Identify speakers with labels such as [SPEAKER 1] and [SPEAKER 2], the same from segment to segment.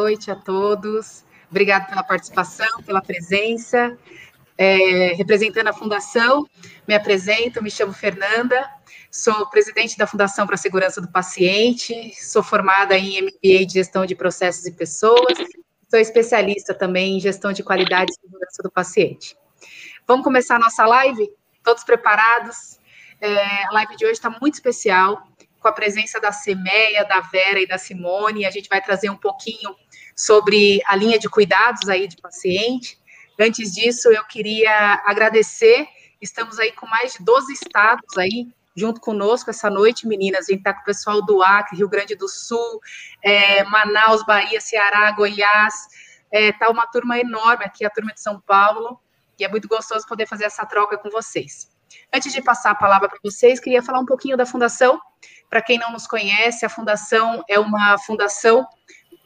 [SPEAKER 1] noite a todos. Obrigada pela participação, pela presença. É, representando a Fundação, me apresento, me chamo Fernanda, sou presidente da Fundação para a Segurança do Paciente, sou formada em MBA de Gestão de Processos e Pessoas, sou especialista também em Gestão de Qualidade e Segurança do Paciente. Vamos começar a nossa live? Todos preparados? É, a live de hoje está muito especial, com a presença da Semeia, da Vera e da Simone, a gente vai trazer um pouquinho sobre a linha de cuidados aí de paciente, Antes disso, eu queria agradecer. Estamos aí com mais de 12 estados aí junto conosco essa noite, meninas. A gente está com o pessoal do Acre, Rio Grande do Sul, é, Manaus, Bahia, Ceará, Goiás. Está é, uma turma enorme aqui, a turma de São Paulo, e é muito gostoso poder fazer essa troca com vocês. Antes de passar a palavra para vocês, queria falar um pouquinho da Fundação. Para quem não nos conhece, a Fundação é uma fundação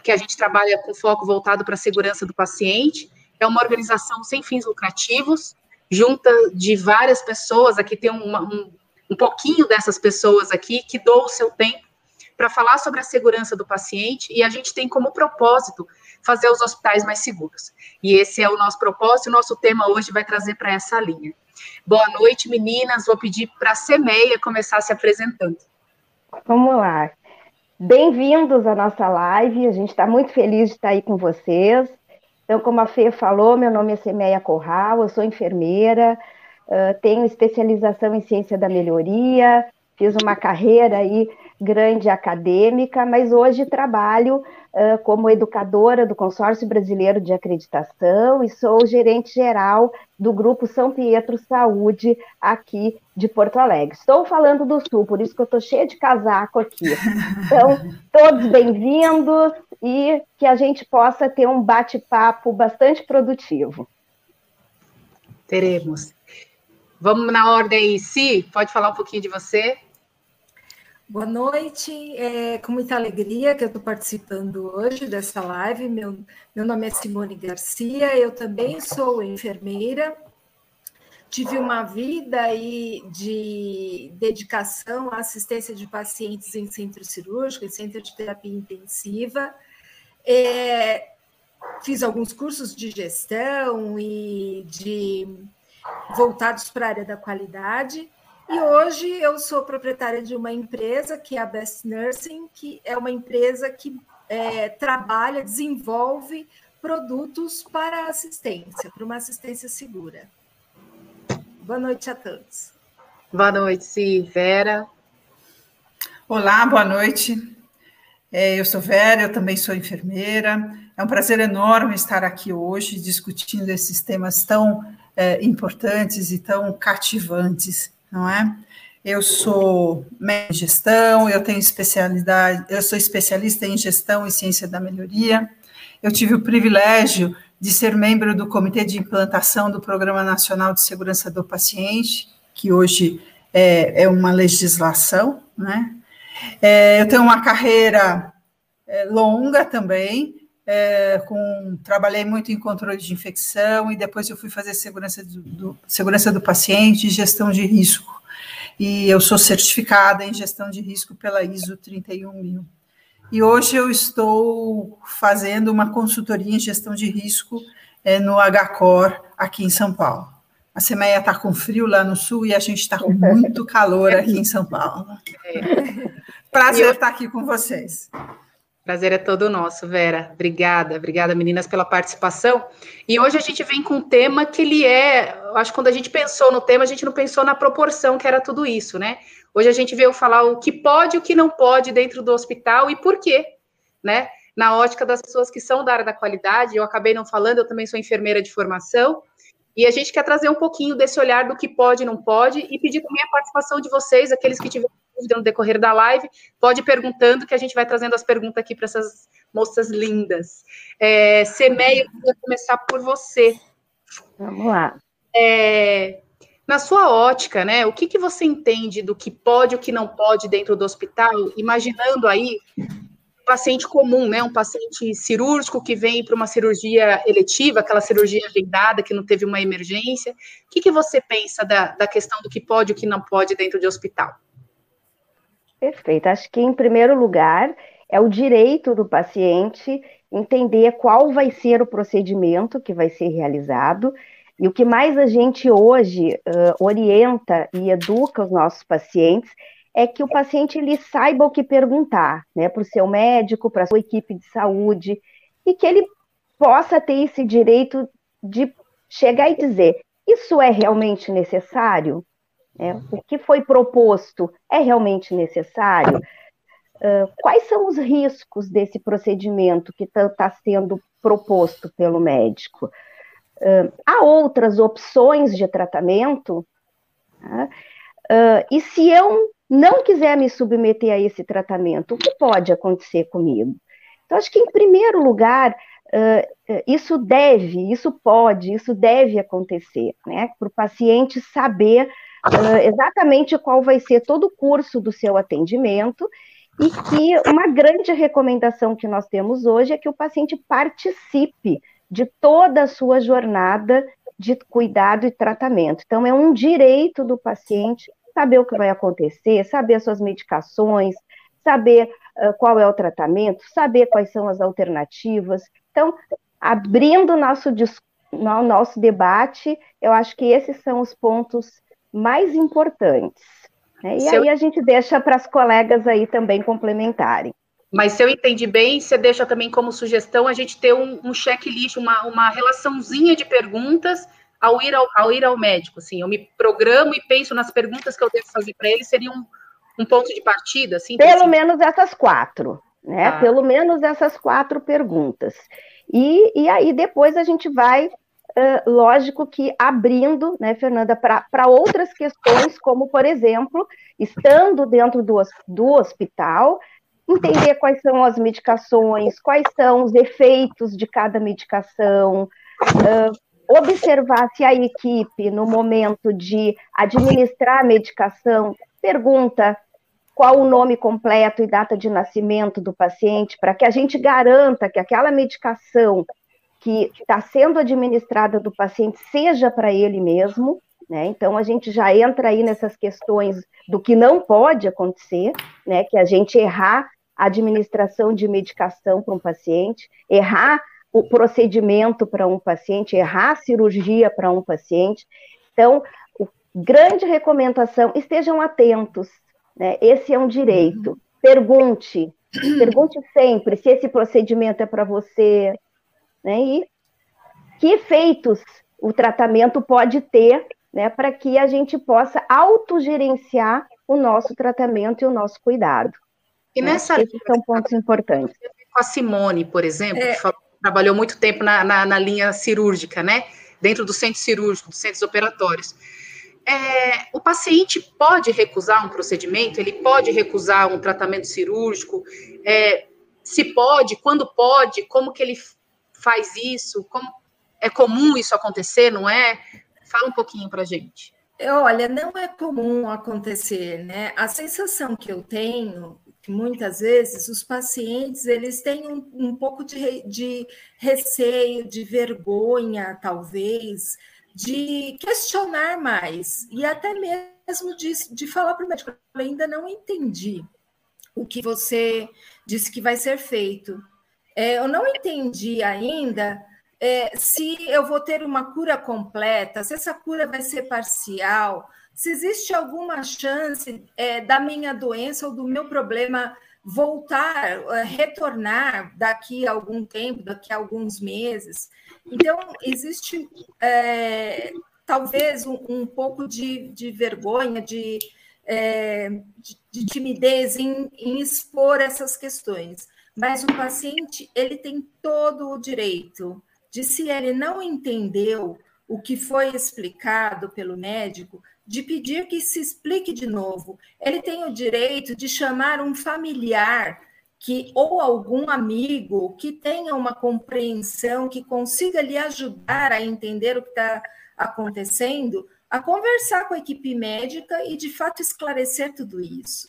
[SPEAKER 1] que a gente trabalha com foco voltado para a segurança do paciente é uma organização sem fins lucrativos, junta de várias pessoas, aqui tem uma, um, um pouquinho dessas pessoas aqui que doam o seu tempo para falar sobre a segurança do paciente e a gente tem como propósito fazer os hospitais mais seguros. E esse é o nosso propósito, o nosso tema hoje vai trazer para essa linha. Boa noite, meninas. Vou pedir para a Semeia começar se apresentando.
[SPEAKER 2] Vamos lá. Bem-vindos à nossa live. A gente está muito feliz de estar aí com vocês. Então, como a Fê falou, meu nome é Semeia Corral, eu sou enfermeira, tenho especialização em ciência da melhoria, fiz uma carreira aí grande acadêmica, mas hoje trabalho uh, como educadora do Consórcio Brasileiro de Acreditação e sou gerente geral do Grupo São Pietro Saúde aqui de Porto Alegre. Estou falando do Sul, por isso que eu estou cheia de casaco aqui. Então, todos bem-vindos e que a gente possa ter um bate-papo bastante produtivo.
[SPEAKER 1] Teremos. Vamos na ordem, Si, pode falar um pouquinho de você?
[SPEAKER 3] Boa noite, é com muita alegria que eu estou participando hoje dessa live. Meu, meu nome é Simone Garcia, eu também sou enfermeira. Tive uma vida aí de dedicação à assistência de pacientes em centro cirúrgico, em centro de terapia intensiva. É, fiz alguns cursos de gestão e de voltados para a área da qualidade e hoje eu sou proprietária de uma empresa que é a Best Nursing, que é uma empresa que é, trabalha, desenvolve produtos para assistência, para uma assistência segura. Boa noite a todos.
[SPEAKER 1] Boa noite, Vera.
[SPEAKER 4] Olá, boa noite. É, eu sou Vera, eu também sou enfermeira. É um prazer enorme estar aqui hoje discutindo esses temas tão é, importantes e tão cativantes não é? Eu sou em gestão, eu tenho especialidade, eu sou especialista em gestão e ciência da melhoria. Eu tive o privilégio de ser membro do Comitê de Implantação do Programa Nacional de Segurança do Paciente, que hoje é, é uma legislação, né? É, eu tenho uma carreira é, longa também, é, com, trabalhei muito em controle de infecção e depois eu fui fazer segurança do, do, segurança do paciente e gestão de risco. E eu sou certificada em gestão de risco pela ISO 31000. E hoje eu estou fazendo uma consultoria em gestão de risco é, no HCOR aqui em São Paulo. A Semeia está com frio lá no sul e a gente está com muito calor aqui em São Paulo. É. Prazer estar aqui com vocês.
[SPEAKER 1] Prazer é todo nosso, Vera. Obrigada, obrigada, meninas, pela participação. E hoje a gente vem com um tema que ele é, acho que quando a gente pensou no tema, a gente não pensou na proporção que era tudo isso, né? Hoje a gente veio falar o que pode e o que não pode dentro do hospital e por quê, né? Na ótica das pessoas que são da área da qualidade, eu acabei não falando, eu também sou enfermeira de formação, e a gente quer trazer um pouquinho desse olhar do que pode e não pode, e pedir também a participação de vocês, aqueles que tiverem dúvida no decorrer da live, pode ir perguntando, que a gente vai trazendo as perguntas aqui para essas moças lindas. É, Semeia, eu queria começar por você.
[SPEAKER 2] Vamos lá.
[SPEAKER 1] É, na sua ótica, né, o que, que você entende do que pode e o que não pode dentro do hospital, imaginando aí um paciente comum, né, um paciente cirúrgico que vem para uma cirurgia eletiva, aquela cirurgia agendada que não teve uma emergência, o que, que você pensa da, da questão do que pode e o que não pode dentro de hospital?
[SPEAKER 2] Perfeito. Acho que, em primeiro lugar, é o direito do paciente entender qual vai ser o procedimento que vai ser realizado. E o que mais a gente hoje uh, orienta e educa os nossos pacientes é que o paciente ele saiba o que perguntar, né, para o seu médico, para a sua equipe de saúde, e que ele possa ter esse direito de chegar e dizer: isso é realmente necessário? É, o que foi proposto é realmente necessário? Uh, quais são os riscos desse procedimento que está tá sendo proposto pelo médico? Uh, há outras opções de tratamento? Uh, e se eu não quiser me submeter a esse tratamento, o que pode acontecer comigo? Então, acho que, em primeiro lugar, uh, isso deve, isso pode, isso deve acontecer, né? Para o paciente saber uh, exatamente qual vai ser todo o curso do seu atendimento e que uma grande recomendação que nós temos hoje é que o paciente participe de toda a sua jornada de cuidado e tratamento. Então, é um direito do paciente saber o que vai acontecer, saber as suas medicações, saber uh, qual é o tratamento, saber quais são as alternativas. Então, abrindo nosso, nosso debate, eu acho que esses são os pontos mais importantes. Né? E se aí eu... a gente deixa para as colegas aí também complementarem.
[SPEAKER 1] Mas se eu entendi bem, você deixa também como sugestão a gente ter um, um checklist, uma, uma relaçãozinha de perguntas ao ir ao, ao, ir ao médico. Assim, eu me programo e penso nas perguntas que eu devo fazer para ele, seria um, um ponto de partida? Assim,
[SPEAKER 2] Pelo assim? menos essas quatro, né? Ah. Pelo menos essas quatro perguntas. E, e aí depois a gente vai Uh, lógico que abrindo, né, Fernanda, para outras questões, como, por exemplo, estando dentro do, do hospital, entender quais são as medicações, quais são os efeitos de cada medicação, uh, observar se a equipe, no momento de administrar a medicação, pergunta qual o nome completo e data de nascimento do paciente, para que a gente garanta que aquela medicação que está sendo administrada do paciente seja para ele mesmo, né? Então a gente já entra aí nessas questões do que não pode acontecer, né? Que a gente errar a administração de medicação para um paciente, errar o procedimento para um paciente, errar a cirurgia para um paciente. Então, grande recomendação, estejam atentos, né? Esse é um direito. Uhum. Pergunte, pergunte sempre se esse procedimento é para você, né? E que efeitos o tratamento pode ter, né? Para que a gente possa autogerenciar o nosso tratamento e o nosso cuidado.
[SPEAKER 1] E né? nessa
[SPEAKER 2] Esses são pontos importantes.
[SPEAKER 1] Com a Simone, por exemplo, é. que falou, trabalhou muito tempo na, na, na linha cirúrgica, né? Dentro do centro cirúrgico, dos centros operatórios é, o paciente pode recusar um procedimento, ele pode recusar um tratamento cirúrgico, é, se pode, quando pode, como que ele faz isso, como é comum isso acontecer, não é? Fala um pouquinho para gente.
[SPEAKER 3] Olha, não é comum acontecer, né? A sensação que eu tenho que muitas vezes os pacientes eles têm um, um pouco de, de receio, de vergonha, talvez, de questionar mais e até mesmo de, de falar para o médico: eu ainda não entendi o que você disse que vai ser feito. É, eu não entendi ainda é, se eu vou ter uma cura completa, se essa cura vai ser parcial, se existe alguma chance é, da minha doença ou do meu problema voltar, é, retornar daqui a algum tempo, daqui a alguns meses. Então, existe é, talvez um, um, pouco de, de vergonha, de, é, de, de timidez em, em expor essas questões. Mas o paciente ele tem todo o direito de, se ele não entendeu o que foi explicado pelo médico, de pedir que se explique de novo. Ele tem o direito de chamar um familiar que ou algum amigo que tenha uma compreensão, que consiga lhe ajudar a entender o que está acontecendo, a conversar com a equipe médica e de fato esclarecer tudo isso.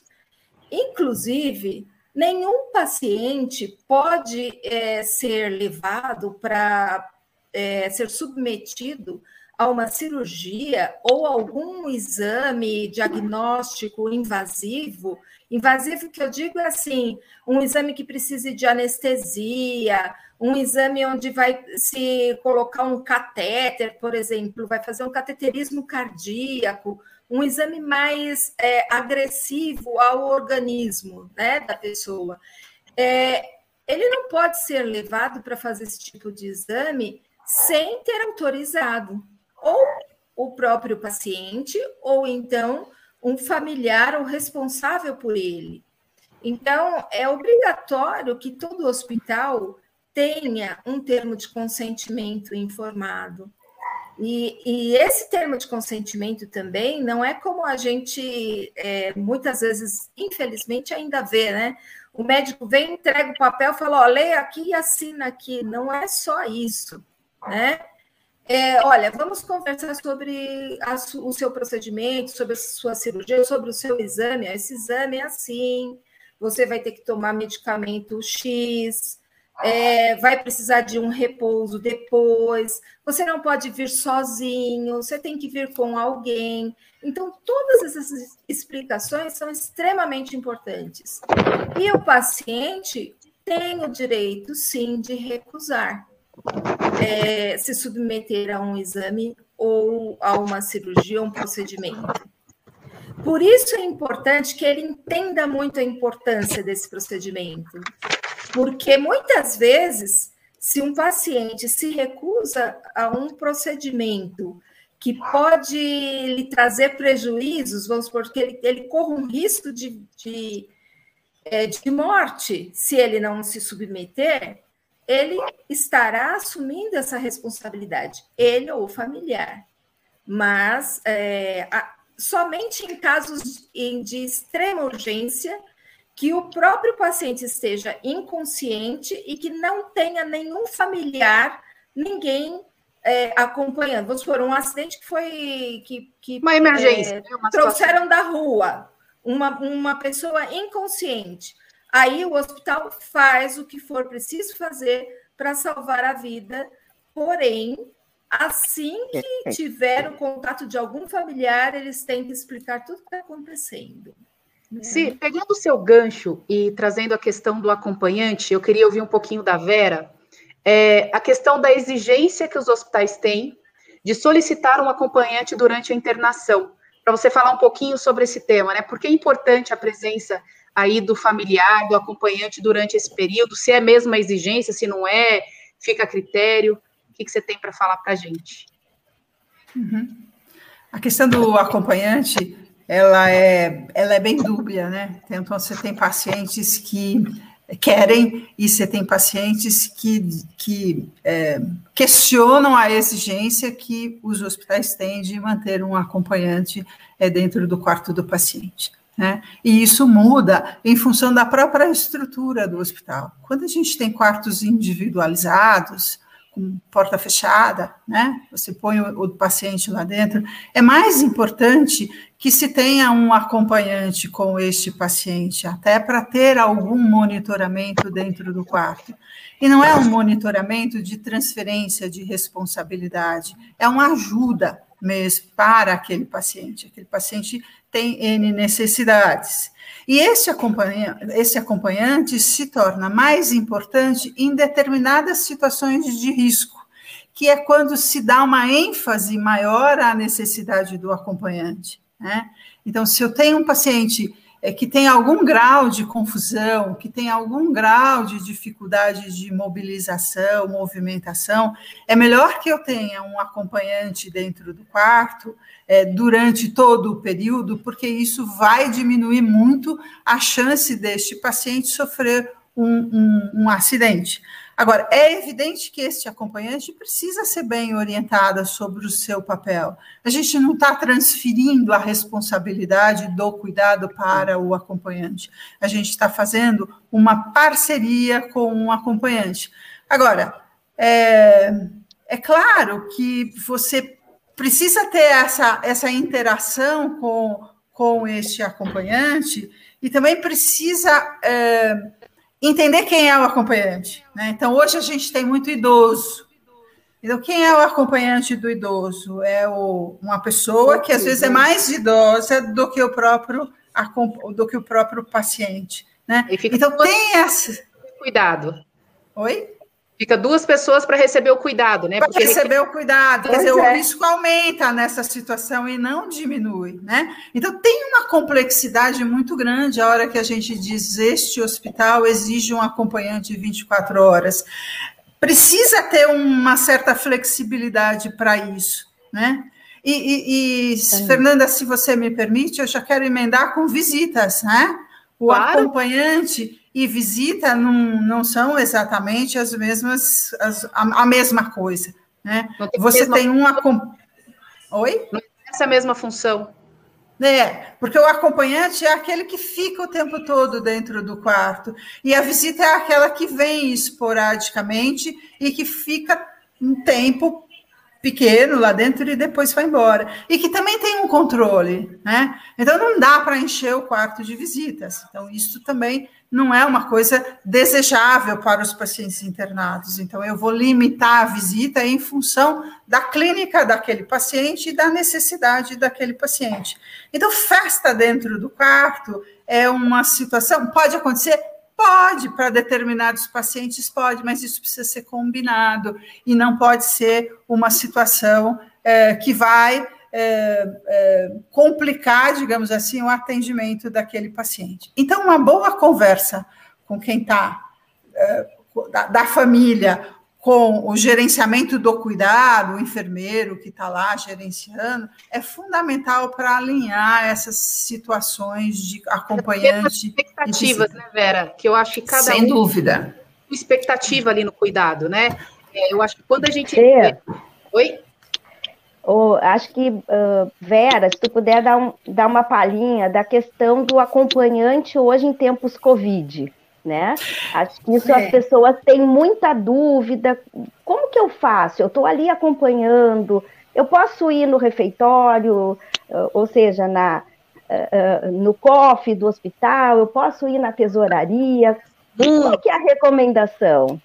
[SPEAKER 3] Inclusive, nenhum paciente pode é, ser levado para é, ser submetido a uma cirurgia ou algum exame diagnóstico invasivo, invasivo que eu digo é assim, um exame que precise de anestesia, um exame onde vai se colocar um catéter, por exemplo, vai fazer um cateterismo cardíaco, um exame mais é, agressivo ao organismo né, da pessoa. É, ele não pode ser levado para fazer esse tipo de exame sem ter autorizado ou o próprio paciente, ou então um familiar ou responsável por ele. Então, é obrigatório que todo hospital tenha um termo de consentimento informado. E, e, esse termo de consentimento também não é como a gente é, muitas vezes, infelizmente, ainda vê, né? O médico vem, entrega o papel, fala: ó, leia aqui e assina aqui. Não é só isso, né? É, olha, vamos conversar sobre a, o seu procedimento, sobre a sua cirurgia, sobre o seu exame. Esse exame é assim, você vai ter que tomar medicamento X, é, vai precisar de um repouso depois, você não pode vir sozinho, você tem que vir com alguém. Então, todas essas explicações são extremamente importantes. E o paciente tem o direito, sim, de recusar é, se submeter a um exame ou a uma cirurgia, um procedimento. Por isso é importante que ele entenda muito a importância desse procedimento, porque muitas vezes, se um paciente se recusa a um procedimento que pode lhe trazer prejuízos, vamos supor que ele, ele um risco de, de, é, de morte se ele não se submeter, ele estará assumindo essa responsabilidade, ele ou o familiar. Mas é, a, somente em casos de extrema urgência que o próprio paciente esteja inconsciente e que não tenha nenhum familiar, ninguém é, acompanhando. Vamos supor, um acidente que foi. Que, que
[SPEAKER 1] uma emergência. É,
[SPEAKER 3] né? uma trouxeram da rua uma, uma pessoa inconsciente. Aí o hospital faz o que for preciso fazer para salvar a vida, porém, assim que tiver o contato de algum familiar, eles têm que explicar tudo o que está acontecendo.
[SPEAKER 1] Né? Sim, pegando o seu gancho e trazendo a questão do acompanhante, eu queria ouvir um pouquinho da Vera, é, a questão da exigência que os hospitais têm de solicitar um acompanhante durante a internação, para você falar um pouquinho sobre esse tema, né? Porque é importante a presença aí do familiar, do acompanhante durante esse período, se é mesmo a exigência, se não é, fica a critério. O que, que você tem para falar para a gente?
[SPEAKER 4] Uhum. A questão do acompanhante, ela é, ela é bem dúbia, né? Então, você tem pacientes que querem e você tem pacientes que, que é, questionam a exigência que os hospitais têm de manter um acompanhante é, dentro do quarto do paciente. Né? E isso muda em função da própria estrutura do hospital. Quando a gente tem quartos individualizados, com porta fechada, né? Você põe o, o, paciente lá dentro. É mais importante que se tenha um acompanhante com este paciente, até para ter algum monitoramento dentro do quarto. E não é um monitoramento de transferência de responsabilidade, é uma ajuda mesmo para aquele paciente. Aquele paciente tem N necessidades. E esse, acompanha, esse acompanhante se torna mais importante em determinadas situações de risco, que é quando se dá uma ênfase maior à necessidade do acompanhante. Né? Então, se eu tenho um paciente é, que tem algum grau de confusão, que tem algum grau de dificuldade de mobilização, movimentação, é melhor que eu tenha um acompanhante dentro do quarto é, durante todo o período, porque isso vai diminuir muito a chance deste paciente sofrer um, um, um acidente. Agora, é evidente que este acompanhante precisa ser bem orientada sobre o seu papel. A gente não está transferindo a responsabilidade do cuidado para o acompanhante. A gente está fazendo uma parceria com um acompanhante. Agora, é, é claro que você precisa ter essa, essa interação com, com este acompanhante e também precisa. É, entender quem é o acompanhante. Né? Então, hoje a gente tem muito idoso. Então, quem é o acompanhante do idoso? É o, uma pessoa que às vezes é mais idosa do que o próprio do que o próprio paciente, né?
[SPEAKER 1] Então tem essa cuidado.
[SPEAKER 4] Oi?
[SPEAKER 1] Fica duas pessoas para receber o cuidado, né?
[SPEAKER 4] Para receber o cuidado, quer dizer, é. o risco aumenta nessa situação e não diminui, né? Então tem uma complexidade muito grande a hora que a gente diz este hospital exige um acompanhante 24 horas. Precisa ter uma certa flexibilidade para isso, né? E, e, e Fernanda, se você me permite, eu já quero emendar com visitas, né? O claro. acompanhante e visita não, não são exatamente as mesmas, as, a, a, mesma coisa. Né? Você tem uma. Oi?
[SPEAKER 1] Não tem essa mesma função.
[SPEAKER 4] É, porque o acompanhante é aquele que fica o tempo todo dentro do quarto, e a visita é aquela que vem esporadicamente e que fica um tempo pequeno lá dentro e depois vai embora. E que também tem um controle, né? Então não dá para encher o quarto de visitas. Então, isso também não é uma coisa desejável para os pacientes internados. Então, eu vou limitar a visita em função da clínica daquele paciente e da necessidade daquele paciente. Então, festa dentro do quarto é uma situação, pode acontecer Pode, para determinados pacientes pode, mas isso precisa ser combinado e não pode ser uma situação é, que vai é, é, complicar, digamos assim, o atendimento daquele paciente. Então, uma boa conversa com quem está é, da, da família com o gerenciamento do cuidado, o enfermeiro que está lá gerenciando, é fundamental para alinhar essas situações de acompanhante.
[SPEAKER 1] Expectativas, né, Vera? Que eu acho que cada
[SPEAKER 4] Sem um dúvida.
[SPEAKER 1] expectativa ali no cuidado, né? É, eu acho que quando a gente. É. Oi?
[SPEAKER 2] Acho que, uh, Vera, se tu puder dar, um, dar uma palhinha da questão do acompanhante hoje em tempos Covid né? Acho que isso é. as pessoas têm muita dúvida. Como que eu faço? Eu estou ali acompanhando, eu posso ir no refeitório, ou seja, na, no cofre do hospital, eu posso ir na tesouraria. Hum. Qual que é a recomendação?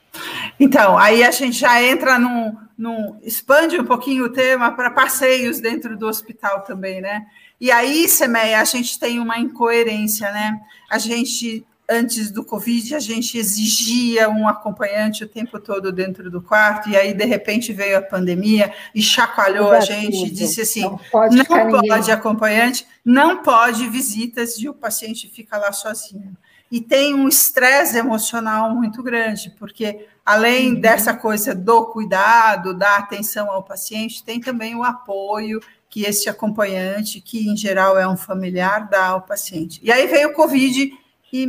[SPEAKER 4] Então, aí a gente já entra num, num expande um pouquinho o tema para passeios dentro do hospital também, né? E aí, Semeia, a gente tem uma incoerência, né? A gente antes do Covid, a gente exigia um acompanhante o tempo todo dentro do quarto, e aí, de repente, veio a pandemia e chacoalhou a gente e disse assim: não pode, não pode acompanhante, não pode visitas e o paciente fica lá sozinho. E tem um estresse emocional muito grande, porque além uhum. dessa coisa do cuidado, da atenção ao paciente, tem também o apoio que esse acompanhante, que em geral é um familiar, dá ao paciente. E aí veio o Covid e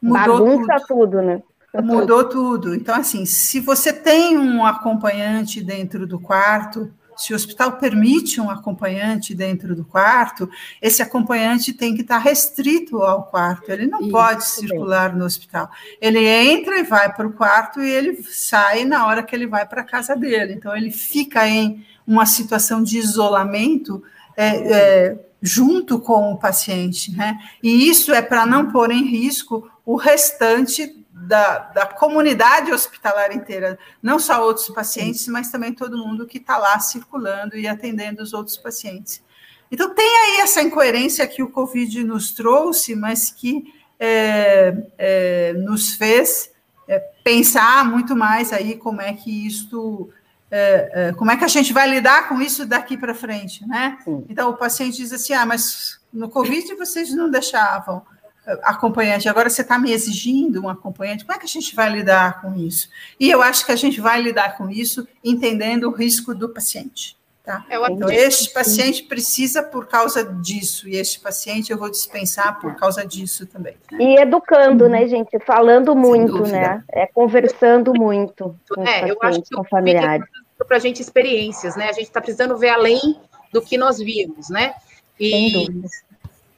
[SPEAKER 2] Mudou Bagunça tudo. tudo, né?
[SPEAKER 4] Mudou tudo. Então, assim, se você tem um acompanhante dentro do quarto, se o hospital permite um acompanhante dentro do quarto, esse acompanhante tem que estar restrito ao quarto, ele não Isso, pode circular bem. no hospital. Ele entra e vai para o quarto e ele sai na hora que ele vai para a casa dele. Então, ele fica em uma situação de isolamento é, é, junto com o paciente, né? E isso é para não pôr em risco o restante da, da comunidade hospitalar inteira, não só outros pacientes, mas também todo mundo que está lá circulando e atendendo os outros pacientes. Então, tem aí essa incoerência que o Covid nos trouxe, mas que é, é, nos fez é, pensar muito mais aí como é que isto, é, é, como é que a gente vai lidar com isso daqui para frente, né? Então, o paciente diz assim, ah, mas no Covid vocês não deixavam, acompanhante, agora você está me exigindo um acompanhante, como é que a gente vai lidar com isso? E eu acho que a gente vai lidar com isso entendendo o risco do paciente. Tá? Então, este paciente precisa por causa disso, e este paciente eu vou dispensar por causa disso também.
[SPEAKER 2] E educando, né, gente? Falando muito, né? É conversando muito com é, os pacientes, com familiares.
[SPEAKER 1] Para a gente experiências, né? A gente está precisando ver além do que nós vimos, né? E.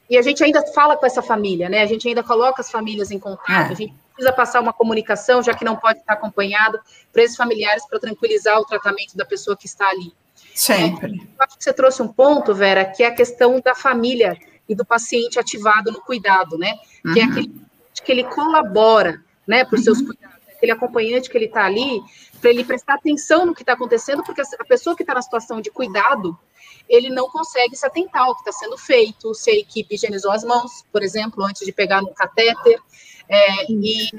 [SPEAKER 1] E a gente ainda fala com essa família, né? A gente ainda coloca as famílias em contato, é. a gente precisa passar uma comunicação, já que não pode estar acompanhado, para esses familiares, para tranquilizar o tratamento da pessoa que está ali.
[SPEAKER 4] Sempre.
[SPEAKER 1] É, eu acho que você trouxe um ponto, Vera, que é a questão da família e do paciente ativado no cuidado, né? Uhum. Que é uhum. aquele que ele colabora, né, por seus uhum. cuidados. Aquele acompanhante que ele está ali, para ele prestar atenção no que está acontecendo, porque a pessoa que está na situação de cuidado, ele não consegue se atentar ao que está sendo feito, se a equipe higienizou as mãos, por exemplo, antes de pegar no catéter. É, e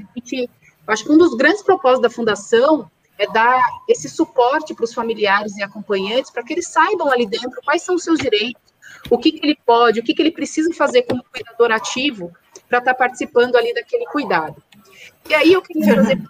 [SPEAKER 1] acho que um dos grandes propósitos da fundação é dar esse suporte para os familiares e acompanhantes, para que eles saibam ali dentro quais são os seus direitos, o que, que ele pode, o que, que ele precisa fazer como cuidador ativo para estar tá participando ali daquele cuidado. E aí eu queria trazer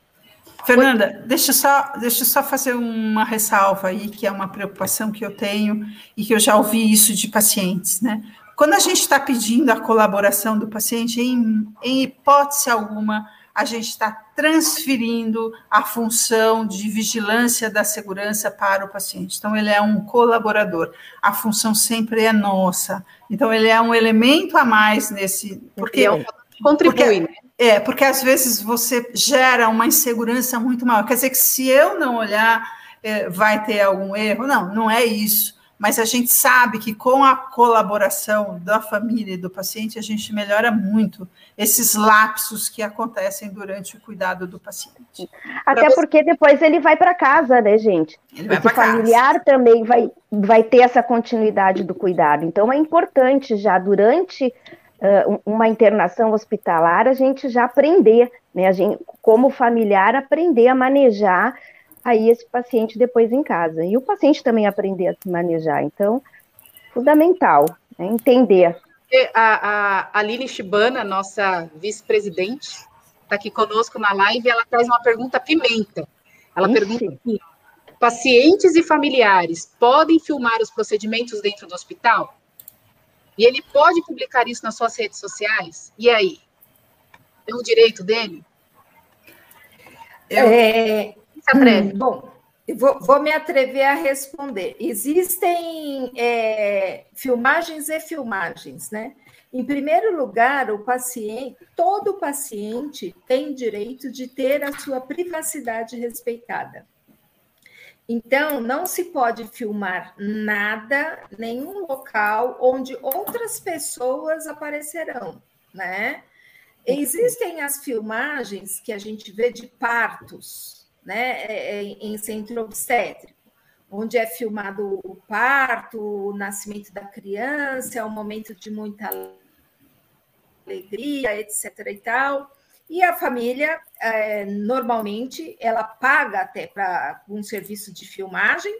[SPEAKER 4] Fernanda, deixa eu, só, deixa eu só fazer uma ressalva aí, que é uma preocupação que eu tenho e que eu já ouvi isso de pacientes, né? Quando a gente está pedindo a colaboração do paciente, em, em hipótese alguma, a gente está transferindo a função de vigilância da segurança para o paciente. Então, ele é um colaborador. A função sempre é nossa. Então, ele é um elemento a mais nesse.
[SPEAKER 1] Porque, é contribui,
[SPEAKER 4] porque, né? É, porque às vezes você gera uma insegurança muito maior. Quer dizer que se eu não olhar, é, vai ter algum erro? Não, não é isso. Mas a gente sabe que com a colaboração da família e do paciente, a gente melhora muito esses lapsos que acontecem durante o cuidado do paciente.
[SPEAKER 2] Até porque depois ele vai para casa, né, gente? Ele vai Esse familiar casa. também vai, vai ter essa continuidade do cuidado. Então é importante já durante uh, uma internação hospitalar, a gente já aprender, né, a gente, como familiar, aprender a manejar aí esse paciente depois em casa. E o paciente também aprender a se manejar. Então, fundamental, né, entender.
[SPEAKER 1] A, a Aline Shibana, nossa vice-presidente, está aqui conosco na live, ela traz uma pergunta pimenta. Ela Ixi. pergunta aqui, pacientes e familiares podem filmar os procedimentos dentro do hospital? E ele pode publicar isso nas suas redes sociais? E aí? É o direito dele?
[SPEAKER 3] Eu... É... Se atreve. Hum, bom, vou, vou, me atrever a responder. Existem é, filmagens e filmagens, né? Em primeiro lugar, o paciente, todo paciente tem direito de ter a sua privacidade respeitada. Então, não se pode filmar nada, nenhum local onde outras pessoas aparecerão, né? Existem as filmagens que a gente vê de partos, né, é, é, em centro obstétrico, onde é filmado o parto, o nascimento da criança, é um momento de muita alegria, etc. e tal. E a família, é, normalmente, ela paga até para um serviço de filmagem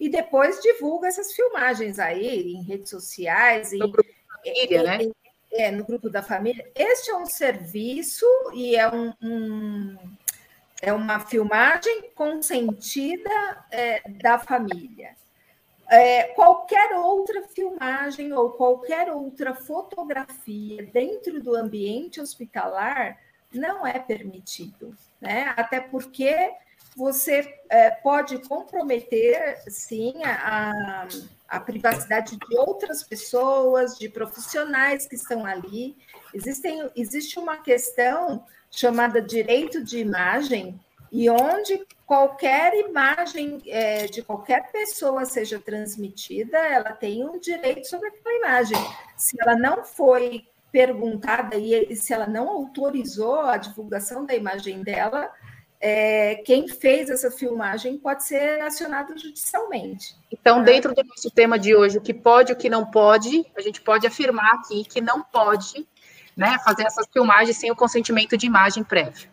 [SPEAKER 3] e depois divulga essas filmagens aí em redes sociais.
[SPEAKER 1] No grupo da família, né?
[SPEAKER 3] É, no grupo da família. Este é um serviço e é um, um é uma filmagem consentida é, da família. É, qualquer outra filmagem ou qualquer outra fotografia dentro do ambiente hospitalar não é permitido, né? Até porque você é, pode comprometer, sim, a, a privacidade de outras pessoas, de profissionais que estão ali. Existem, existe uma questão chamada direito de imagem, e onde qualquer imagem é, de qualquer pessoa seja transmitida, ela tem um direito sobre aquela imagem. Se ela não foi perguntada e se ela não autorizou a divulgação da imagem dela, é, quem fez essa filmagem pode ser acionado judicialmente.
[SPEAKER 1] Então, tá? dentro do nosso tema de hoje, o que pode e o que não pode, a gente pode afirmar aqui que não pode né, fazer essas filmagens sem o consentimento de imagem prévio.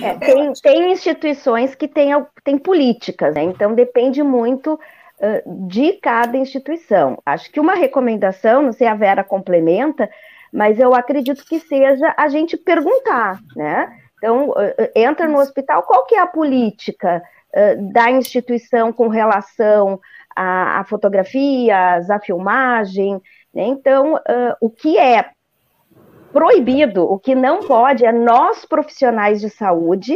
[SPEAKER 2] É, tem, tem, instituições que têm, têm políticas, né? então depende muito uh, de cada instituição. Acho que uma recomendação, não sei, a Vera complementa, mas eu acredito que seja a gente perguntar, né? Então, entra no hospital, qual que é a política da instituição com relação a fotografias, a filmagem, né? Então, o que é proibido, o que não pode é nós, profissionais de saúde,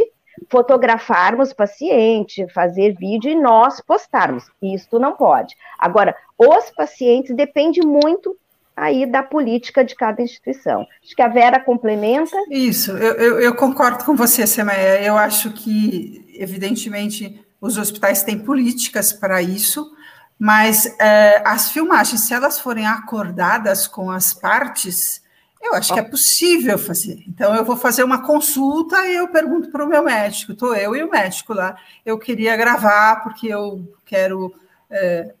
[SPEAKER 2] fotografarmos paciente, fazer vídeo e nós postarmos. Isto não pode. Agora, os pacientes depende muito aí da política de cada instituição. Acho que a Vera complementa.
[SPEAKER 4] Isso, eu, eu, eu concordo com você, Semaia. Eu acho que, evidentemente, os hospitais têm políticas para isso, mas é, as filmagens, se elas forem acordadas com as partes, Eu acho que é possível fazer. Então, eu vou fazer uma consulta e eu pergunto para o meu médico, estou eu e o médico lá. Eu queria gravar porque eu quero. É,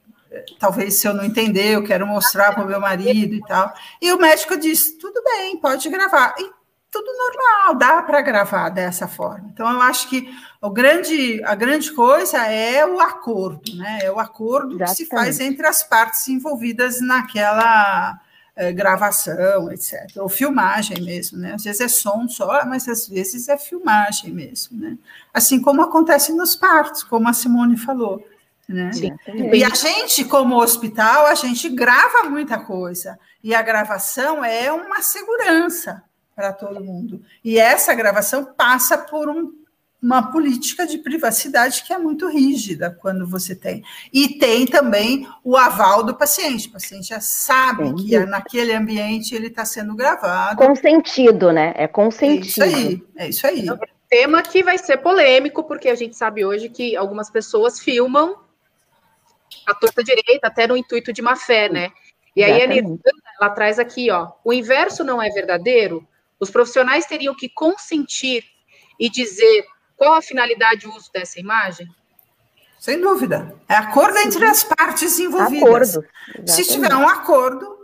[SPEAKER 4] talvez se eu não entender, eu quero mostrar para o meu marido e tal. E o médico diz: tudo bem, pode gravar. E tudo normal, dá para gravar dessa forma. Então, eu acho que o grande, a grande coisa é o acordo, né? É o acordo Exatamente. que se faz entre as partes envolvidas naquela é, gravação, etc. Ou filmagem mesmo, né? Às vezes é som só, mas às vezes é filmagem mesmo, né? Assim como acontece nos partos, como a Simone falou. Né? Sim, e a gente, como hospital, a gente grava muita coisa. E a gravação é uma segurança para todo mundo. E essa gravação passa por um, uma política de privacidade que é muito rígida quando você tem. E tem também o aval do paciente. O paciente já sabe Sim. que naquele ambiente ele está sendo gravado.
[SPEAKER 2] Consentido, né? É consentido.
[SPEAKER 4] É isso aí. É isso aí. É
[SPEAKER 1] tema que vai ser polêmico, porque a gente sabe hoje que algumas pessoas filmam a torta direita, até no intuito de má fé, né? E aí Exatamente. a Nirvana, ela traz aqui, ó, o inverso não é verdadeiro, os profissionais teriam que consentir e dizer qual a finalidade de uso dessa imagem?
[SPEAKER 4] Sem dúvida. É acordo entre as partes envolvidas. Acordo. Se tiver um acordo,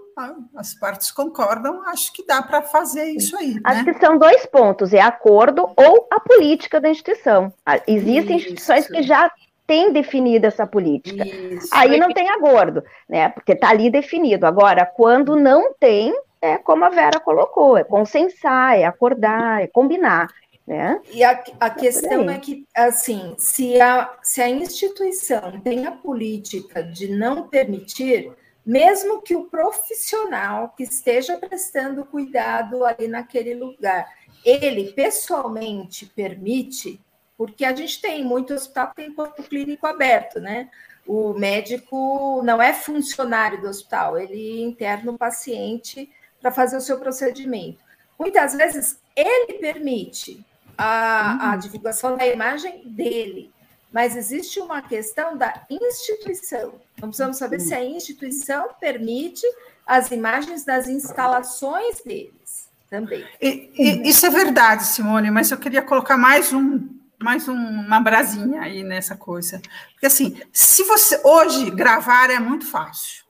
[SPEAKER 4] as partes concordam, acho que dá para fazer isso aí.
[SPEAKER 2] Acho né? que são dois pontos: é acordo ou a política da instituição. Existem isso. instituições que já têm definido essa política. Isso. Aí não tem acordo, né? Porque está ali definido. Agora, quando não tem, é como a Vera colocou, é consensar, é acordar, é combinar. Né?
[SPEAKER 3] E a, a questão é que, assim, se a, se a instituição tem a política de não permitir, mesmo que o profissional que esteja prestando cuidado ali naquele lugar, ele pessoalmente permite, porque a gente tem muito hospital que tem ponto clínico aberto, né? O médico não é funcionário do hospital, ele interna o paciente para fazer o seu procedimento. Muitas vezes ele permite a, uhum. a divulgação da imagem dele, mas existe uma questão da instituição. Então, precisamos saber se a instituição permite as imagens das instalações deles também.
[SPEAKER 4] E, e, isso é verdade, Simone, mas eu queria colocar mais um mais uma brasinha aí nessa coisa. Porque assim, se você hoje gravar é muito fácil.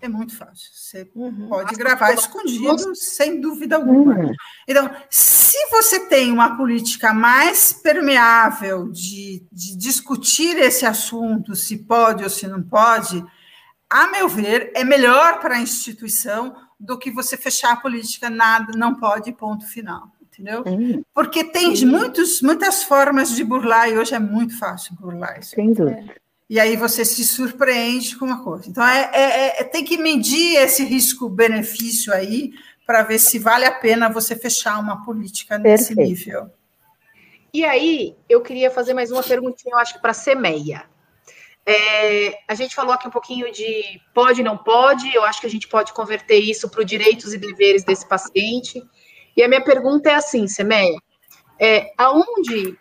[SPEAKER 4] É muito fácil. Você uhum. pode gravar escondido, sem dúvida alguma. Uhum. Então, se você tem uma política mais permeável de, de discutir esse assunto, se pode ou se não pode, a meu ver, é melhor para a instituição do que você fechar a política, nada, não pode, ponto final. Entendeu? Uhum. Porque tem muitos, muitas formas de burlar e hoje é muito fácil burlar isso.
[SPEAKER 2] Sem dúvida
[SPEAKER 4] e aí você se surpreende com uma coisa. Então, é, é, é tem que medir esse risco-benefício aí para ver se vale a pena você fechar uma política nesse Perfeito. nível.
[SPEAKER 1] E aí, eu queria fazer mais uma perguntinha, eu acho que para a Semeia. É, a gente falou aqui um pouquinho de pode, não pode, eu acho que a gente pode converter isso para os direitos e deveres desse paciente. E a minha pergunta é assim, Semeia, é, aonde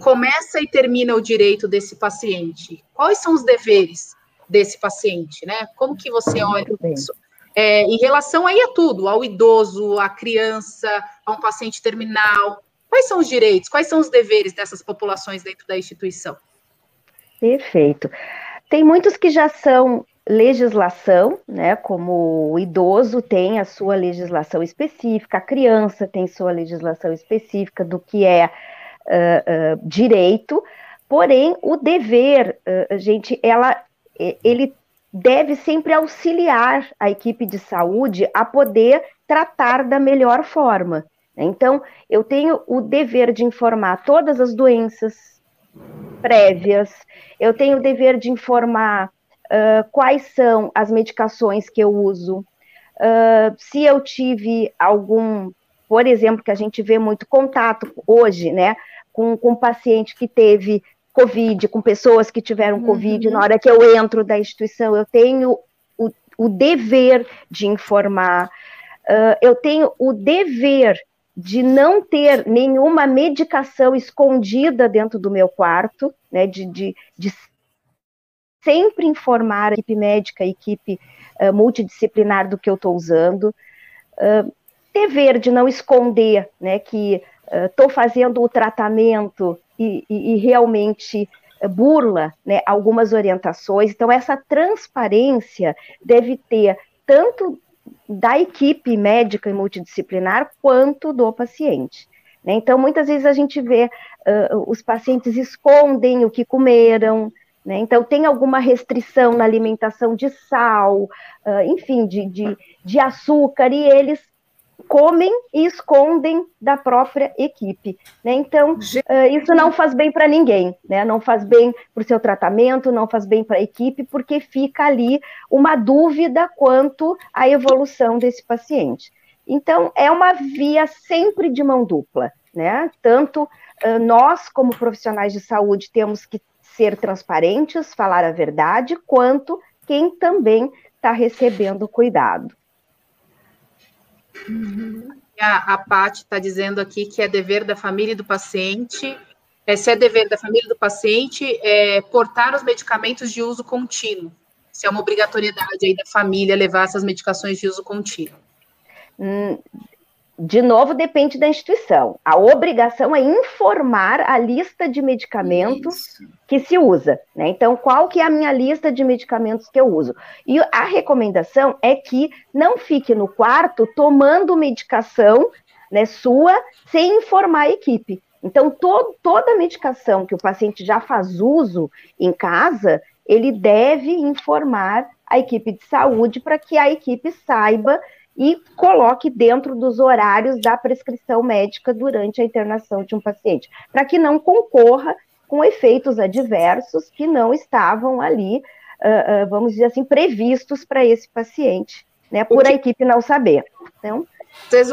[SPEAKER 1] começa e termina o direito desse paciente? Quais são os deveres desse paciente, né? Como que você olha isso? É, em relação aí a tudo, ao idoso, à criança, a um paciente terminal, quais são os direitos, quais são os deveres dessas populações dentro da instituição?
[SPEAKER 2] Perfeito. Tem muitos que já são legislação, né? Como o idoso tem a sua legislação específica, a criança tem sua legislação específica do que é uh, uh, direito, porém o dever, uh, gente, ela, ele deve sempre auxiliar a equipe de saúde a poder tratar da melhor forma. Então, eu tenho o dever de informar todas as doenças prévias, eu tenho o dever de informar uh, quais são as medicações que eu uso, uh, se eu tive algum, por exemplo, que a gente vê muito contato hoje, né? com, com paciente que teve Covid, com pessoas que tiveram uhum. Covid, na hora que eu entro da instituição, eu tenho o, o dever de informar, uh, eu tenho o dever de não ter nenhuma medicação escondida dentro do meu quarto, né, de, de, de sempre informar a equipe médica, a equipe uh, multidisciplinar do que eu estou usando. uh, dever de não esconder né, que estou uh, fazendo o tratamento e, e, e realmente burla né, algumas orientações. Então, essa transparência deve ter tanto da equipe médica e multidisciplinar quanto do paciente. Né? Então, muitas vezes a gente vê uh, os pacientes escondem o que comeram, né? então tem alguma restrição na alimentação de sal, uh, enfim, de, de, de açúcar, e eles comem e escondem da própria equipe. Né? Então, uh, isso não faz bem para ninguém, né? não faz bem para o seu tratamento, não faz bem para a equipe, porque fica ali uma dúvida quanto à evolução desse paciente. Então, é uma via sempre de mão dupla, né? Tanto uh, nós, como profissionais de saúde, temos que ser transparentes, falar a verdade, quanto quem também está recebendo cuidado.
[SPEAKER 1] Uhum. A, a Paty está dizendo aqui que é dever da família e do paciente. É, se é dever da família e do paciente, é, portar os medicamentos de uso contínuo. Se é uma obrigatoriedade aí da família levar essas medicações de uso contínuo.
[SPEAKER 2] Hum, de novo, depende da instituição. A obrigação é informar a lista de medicamentos Isso. Que se usa. Né? Então, qual que é a minha lista de medicamentos que eu uso? E a recomendação é que não fique no quarto tomando medicação né, sua sem informar a equipe. Então, to toda medicação que o paciente já faz uso em casa, ele deve informar a equipe de saúde para que a equipe saiba e coloque dentro dos horários da prescrição médica durante a internação de um paciente, para que não concorra com efeitos adversos que não estavam ali, uh, uh, vamos dizer assim, previstos para esse paciente, né, por a equipe não saber. Então,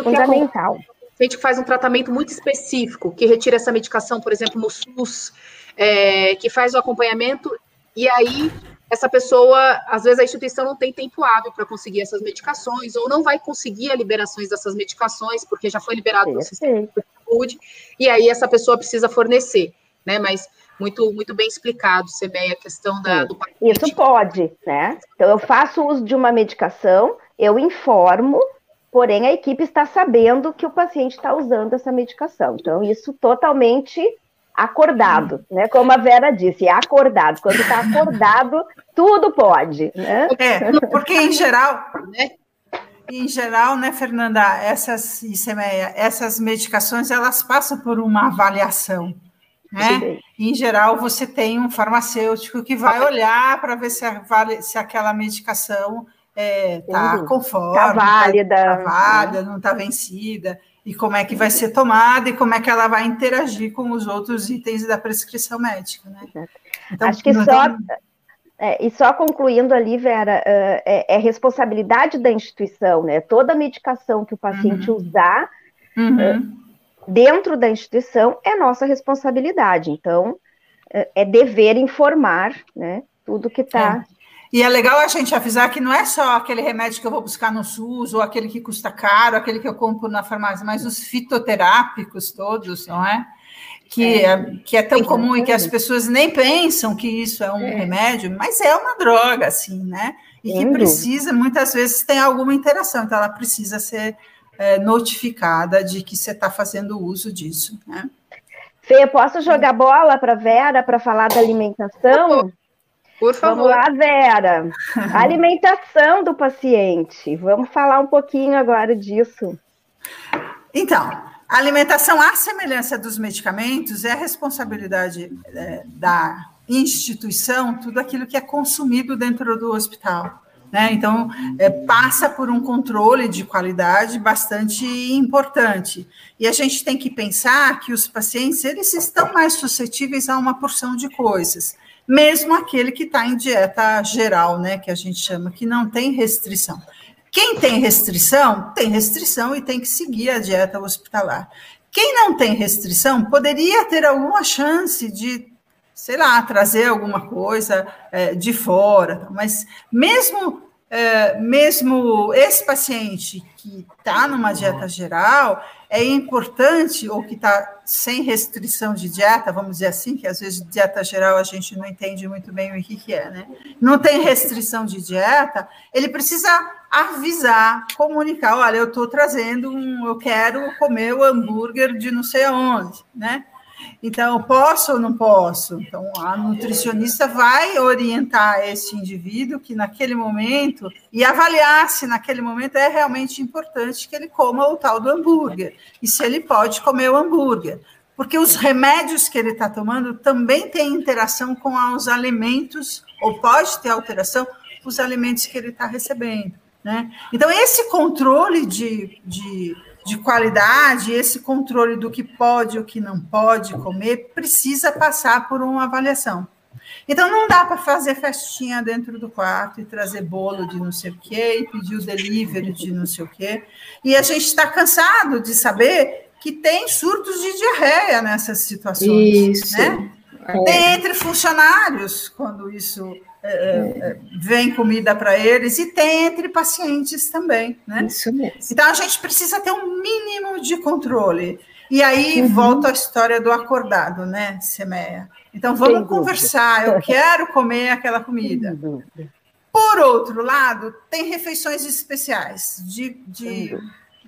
[SPEAKER 2] fundamental.
[SPEAKER 1] A gente faz um tratamento muito específico, que retira essa medicação, por exemplo, no SUS, é, que faz o acompanhamento, e aí essa pessoa, às vezes a instituição não tem tempo hábil para conseguir essas medicações, ou não vai conseguir a liberações dessas medicações, porque já foi liberado no sistema de saúde, e aí essa pessoa precisa fornecer, né? Mas muito, muito bem explicado, Semeia, a questão da, do
[SPEAKER 2] paciente. Isso pode, né? Então, eu faço uso de uma medicação, eu informo, porém a equipe está sabendo que o paciente está usando essa medicação. Então, isso totalmente acordado, né? Como a Vera disse, é acordado. Quando está acordado, tudo pode, né?
[SPEAKER 4] É, porque em geral, né? Em geral, né, Fernanda, essas ICMEA, essas medicações, elas passam por uma avaliação, né? Em geral, você tem um farmacêutico que vai olhar para ver se, a, se aquela medicação está é, tá conforme, está
[SPEAKER 2] válida,
[SPEAKER 4] tá, tá válida, não está vencida e como é que vai ser tomada e como é que ela vai interagir com os outros itens da prescrição médica, né?
[SPEAKER 2] Então, Acho que só é, e só concluindo ali, Vera, é, é, responsabilidade da instituição, né? Toda medicação que o paciente uhum. usar uhum. Dentro da instituição é nossa responsabilidade. Então, é dever informar, né? Tudo que está
[SPEAKER 4] é. E é legal a gente avisar que não é só aquele remédio que eu vou buscar no SUS, ou aquele que custa caro, aquele que eu compro na farmácia, mas os fitoterápicos todos, não é? Que é, é que é tão comum e que as pessoas nem pensam que isso é um é. remédio, mas é uma droga, assim, né? E que precisa, muitas vezes, tem alguma interação, então ela precisa ser é, notificada de que você está fazendo uso disso, né?
[SPEAKER 2] Fê, posso jogar bola para Vera para falar da alimentação?
[SPEAKER 1] Por favor.
[SPEAKER 2] Vamos lá, Vera. Alimentação do paciente. Vamos falar um pouquinho agora disso.
[SPEAKER 4] Então, a alimentação, à semelhança dos medicamentos, é a responsabilidade é, da instituição, tudo aquilo que é consumido dentro do hospital. Né? Então, é, passa por um controle de qualidade bastante importante. E a gente tem que pensar que os pacientes eles estão mais suscetíveis a uma porção de coisas mesmo aquele que está em dieta geral, né, que a gente chama, que não tem restrição. Quem tem restrição, tem restrição e tem que seguir a dieta hospitalar. Quem não tem restrição poderia ter alguma chance de, sei lá, trazer alguma coisa é, de fora, mas mesmo é, mesmo esse paciente que está numa dieta geral, é importante, ou que está sem restrição de dieta, vamos dizer assim, que às vezes dieta geral a gente não entende muito bem o que, que é, né? Não tem restrição de dieta, ele precisa avisar, comunicar, olha, eu estou trazendo um, eu quero comer o hambúrguer de não sei aonde, né? Então, posso ou não posso? Então, a nutricionista vai orientar esse indivíduo que naquele momento e avaliar se naquele momento é realmente importante que ele coma o tal do hambúrguer e se ele pode comer o hambúrguer. Porque os remédios que ele está tomando também têm interação com os alimentos, ou pode ter alteração os alimentos que ele está recebendo. Né? Então, esse controle de, de de qualidade, esse controle do que pode e o que não pode comer, precisa passar por uma avaliação. Então, não dá para fazer festinha dentro do quarto e trazer bolo de não sei o quê e pedir o delivery de não sei o quê. E a gente está cansado de saber que tem surtos de diarreia nessas situações. Isso. Né? É. Tem entre funcionários, quando isso é, é, vem comida para eles e tem entre pacientes também, né? Isso mesmo. Então a gente precisa ter um mínimo de controle. E aí uhum. volta a história do acordado, né, Semeia? Então vamos conversar. Eu quero comer aquela comida. Por outro lado, tem refeições especiais de, de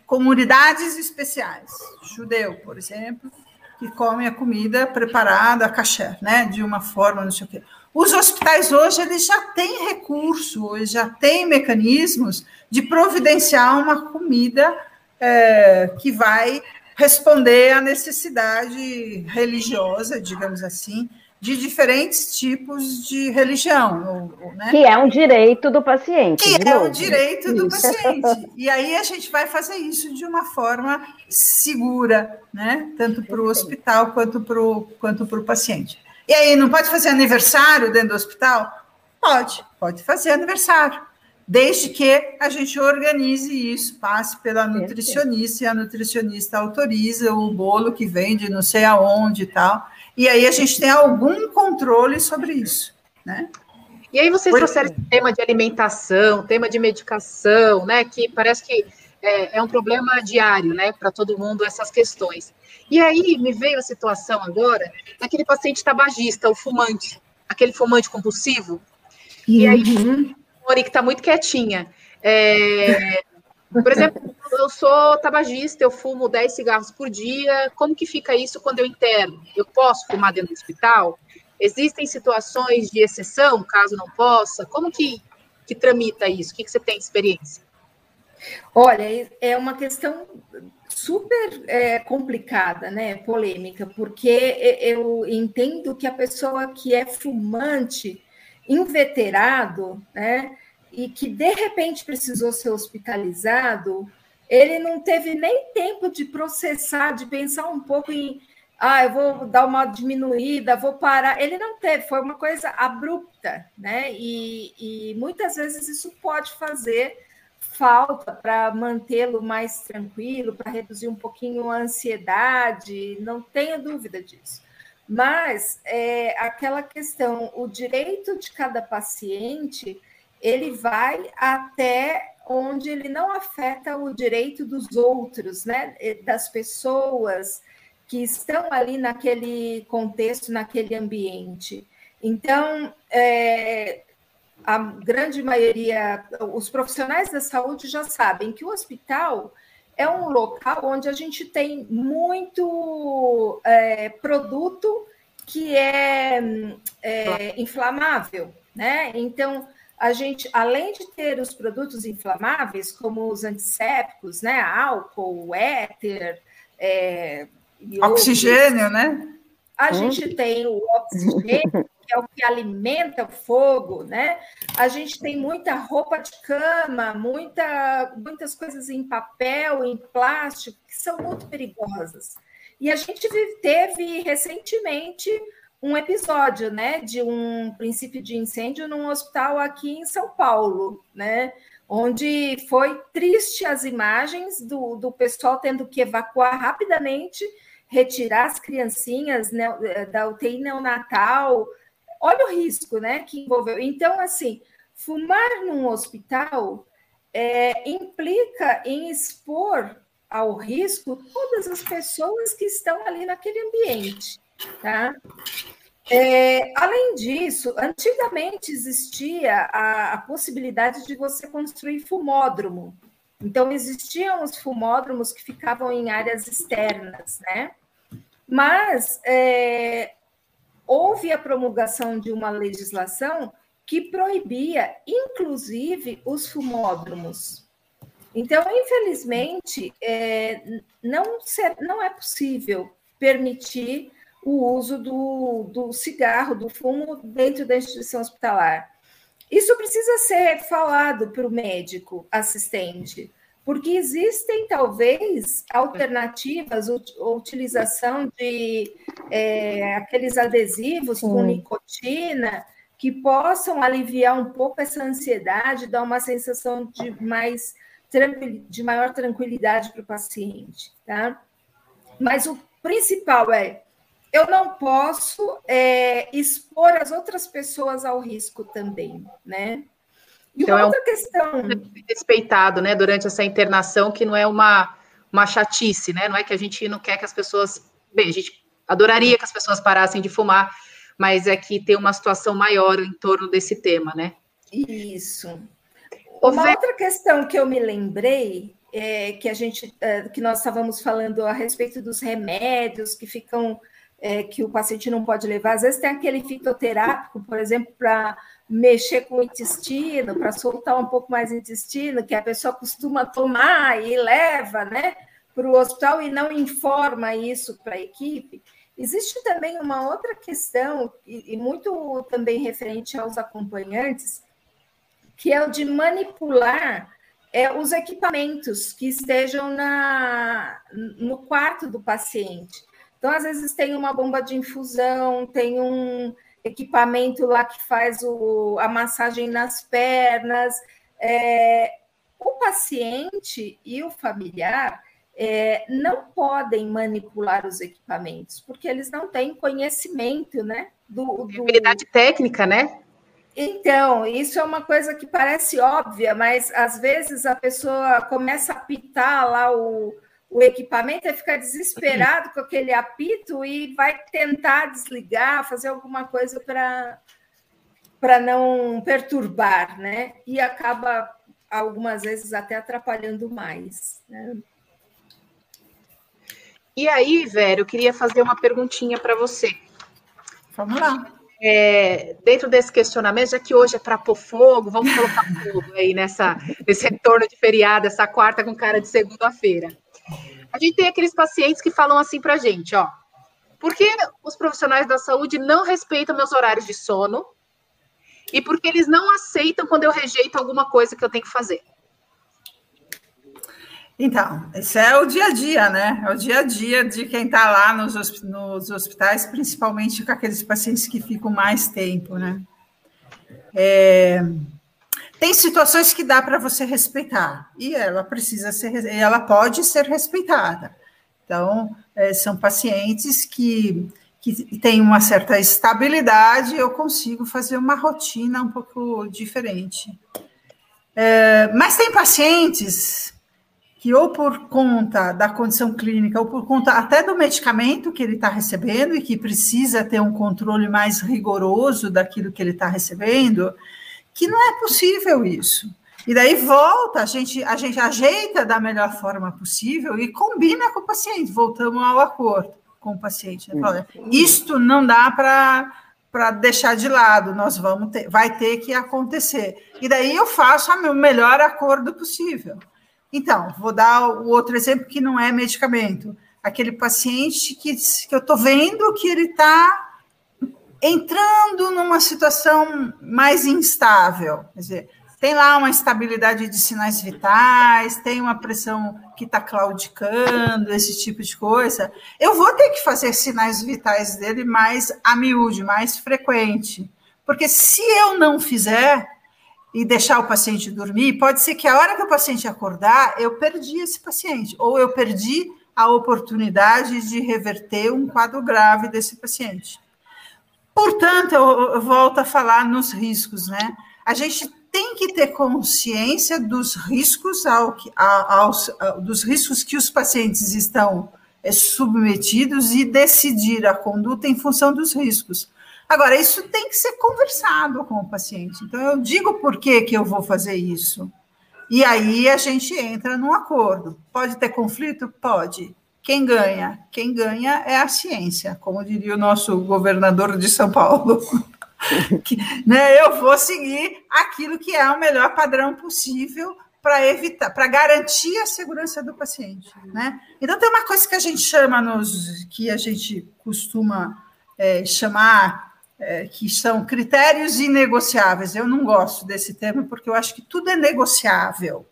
[SPEAKER 4] comunidades especiais. Judeu, por exemplo, que come a comida preparada, a caché, né, de uma forma, não sei o quê. Os hospitais hoje eles já têm recurso, já têm mecanismos de providenciar uma comida é, que vai responder à necessidade religiosa, digamos assim, de diferentes tipos de religião.
[SPEAKER 2] Né? Que é um direito do paciente.
[SPEAKER 4] Que é um direito do paciente. E aí a gente vai fazer isso de uma forma segura, né? tanto para o hospital quanto para o quanto paciente. E aí, não pode fazer aniversário dentro do hospital? Pode, pode fazer aniversário. Desde que a gente organize isso, passe pela nutricionista e a nutricionista autoriza o bolo que vende não sei aonde e tal. E aí a gente tem algum controle sobre isso, né?
[SPEAKER 1] E aí vocês trouxeram tema de alimentação, tema de medicação, né? Que parece que é, é um problema diário, né, para todo mundo essas questões. E aí me veio a situação agora daquele paciente tabagista, o fumante, aquele fumante compulsivo. Uhum. E aí, uhum. que está muito quietinha. É, por exemplo, eu sou tabagista, eu fumo 10 cigarros por dia. Como que fica isso quando eu interno? Eu posso fumar dentro do hospital? Existem situações de exceção, caso não possa? Como que, que tramita isso? O que, que você tem de experiência?
[SPEAKER 3] Olha, é uma questão super é, complicada, né? Polêmica, porque eu entendo que a pessoa que é fumante, inveterado, né? E que de repente precisou ser hospitalizado, ele não teve nem tempo de processar, de pensar um pouco em ah, eu vou dar uma diminuída, vou parar. Ele não teve, foi uma coisa abrupta, né? E, e muitas vezes isso pode fazer falta para mantê-lo mais tranquilo, para reduzir um pouquinho a ansiedade, não tenha dúvida disso. Mas é, aquela questão, o direito de cada paciente, ele vai até onde ele não afeta o direito dos outros, né? Das pessoas que estão ali naquele contexto, naquele ambiente. Então, é, a grande maioria, os profissionais da saúde já sabem que o hospital é um local onde a gente tem muito é, produto que é, é, inflamável, né? Então, a gente, além de ter os produtos inflamáveis, como os antissépticos, né? Álcool, éter,
[SPEAKER 4] é, oxigênio, outros, né?
[SPEAKER 3] A hum. gente tem o oxigênio, que é o que alimenta o fogo, né? A gente tem muita roupa de cama, muita, muitas coisas em papel, em plástico, que são muito perigosas. E a gente teve recentemente um episódio, né, de um princípio de incêndio num hospital aqui em São Paulo, né, onde foi triste as imagens do, do pessoal tendo que evacuar rapidamente, retirar as criancinhas né, da UTI neonatal, olha o risco né, que envolveu. Então, assim, fumar num hospital é, implica em expor ao risco todas as pessoas que estão ali naquele ambiente, tá? É, além disso, antigamente existia a, a, possibilidade de você construir fumódromo. Então, existiam os fumódromos que ficavam em áreas externas, né? Mas é, houve a promulgação de uma legislação que proibia, inclusive, os fumódromos. Então, infelizmente, é, não, ser, não é possível permitir o uso do, do cigarro, do fumo, dentro da instituição hospitalar. Isso precisa ser falado para o médico assistente, porque existem talvez alternativas, utilização de é, aqueles adesivos Sim. com nicotina que possam aliviar um pouco essa ansiedade, dar uma sensação de mais de maior tranquilidade para o paciente, tá? Mas o principal é eu não posso é, expor as outras pessoas ao risco também, né?
[SPEAKER 1] E então, outra é um questão. Respeitado, né, durante essa internação, que não é uma, uma chatice, né? Não é que a gente não quer que as pessoas. Bem, a gente adoraria que as pessoas parassem de fumar, mas é que tem uma situação maior em torno desse tema, né?
[SPEAKER 3] Isso. Uma outra questão que eu me lembrei é que a gente é, que nós estávamos falando a respeito dos remédios que ficam é, que o paciente não pode levar. Às vezes tem aquele fitoterápico, por exemplo, para mexer com o intestino, para soltar um pouco mais o intestino, que a pessoa costuma tomar e leva né, para o hospital e não informa isso para a equipe. Existe também uma outra questão, e, e muito também referente aos acompanhantes, que é o de manipular é, os equipamentos que estejam na, no quarto do paciente. Então, às vezes, tem uma bomba de infusão, tem um equipamento lá que faz o, a massagem nas pernas. É, o paciente e o familiar é, não podem manipular os equipamentos, porque eles não têm conhecimento, né?
[SPEAKER 1] Do, do... Habilidade técnica, né?
[SPEAKER 3] Então, isso é uma coisa que parece óbvia, mas às vezes a pessoa começa a pitar lá o, o equipamento é ficar desesperado com aquele apito e vai tentar desligar, fazer alguma coisa para para não perturbar, né? E acaba algumas vezes até atrapalhando mais. Né?
[SPEAKER 1] E aí, Vera, eu queria fazer uma perguntinha para você.
[SPEAKER 4] Vamos lá.
[SPEAKER 1] É, dentro desse questionamento, já que hoje é para pôr fogo, vamos colocar fogo aí nessa, nesse retorno de feriado, essa quarta com cara de segunda-feira. A gente tem aqueles pacientes que falam assim para a gente, ó, por que os profissionais da saúde não respeitam meus horários de sono e porque eles não aceitam quando eu rejeito alguma coisa que eu tenho que fazer.
[SPEAKER 4] Então, esse é o dia a dia, né? É o dia a dia de quem está lá nos, nos, hospitais, principalmente com aqueles pacientes que ficam mais tempo, né? É, tem situações que dá para você respeitar e ela precisa ser, ela pode ser respeitada. Então, é, são pacientes que, que têm uma certa estabilidade, eu consigo fazer uma rotina um pouco diferente. É, mas tem pacientes que, ou por conta da condição clínica, ou por conta até do medicamento que ele está recebendo e que precisa ter um controle mais rigoroso daquilo que ele está recebendo, que não é possível isso. E daí volta, a gente, a gente ajeita da melhor forma possível e combina com o paciente, voltamos ao acordo com o paciente. Né? Fala, isto não dá para deixar de lado, nós vamos ter, vai ter que acontecer. E daí eu faço o melhor acordo possível. Então, vou dar o outro exemplo que não é medicamento. Aquele paciente que, que eu estou vendo que ele está entrando numa situação mais instável. Quer dizer, tem lá uma instabilidade de sinais vitais, tem uma pressão que está claudicando, esse tipo de coisa. Eu vou ter que fazer sinais vitais dele mais a miúde, mais frequente. Porque se eu não fizer e deixar o paciente dormir, pode ser que a hora que o paciente acordar, eu perdi esse paciente, ou eu perdi a oportunidade de reverter um quadro grave desse paciente. Portanto, eu, volto a falar nos riscos, né? A gente tem que ter consciência dos riscos ao, aos, dos riscos que os pacientes estão é, submetidos e decidir a conduta em função dos riscos. Agora, isso tem que ser conversado com o paciente. Então, eu digo por que, que eu vou fazer isso. E aí a gente entra num acordo. Pode ter conflito? Pode. Quem ganha? Quem ganha é a ciência, como diria o nosso governador de São Paulo. que, né, eu vou seguir aquilo que é o melhor padrão possível para evitar, para garantir a segurança do paciente, né? Então tem uma coisa que a gente chama nos, que a gente costuma é, chamar é, que são critérios inegociáveis. Eu não gosto desse termo porque eu acho que tudo é negociável,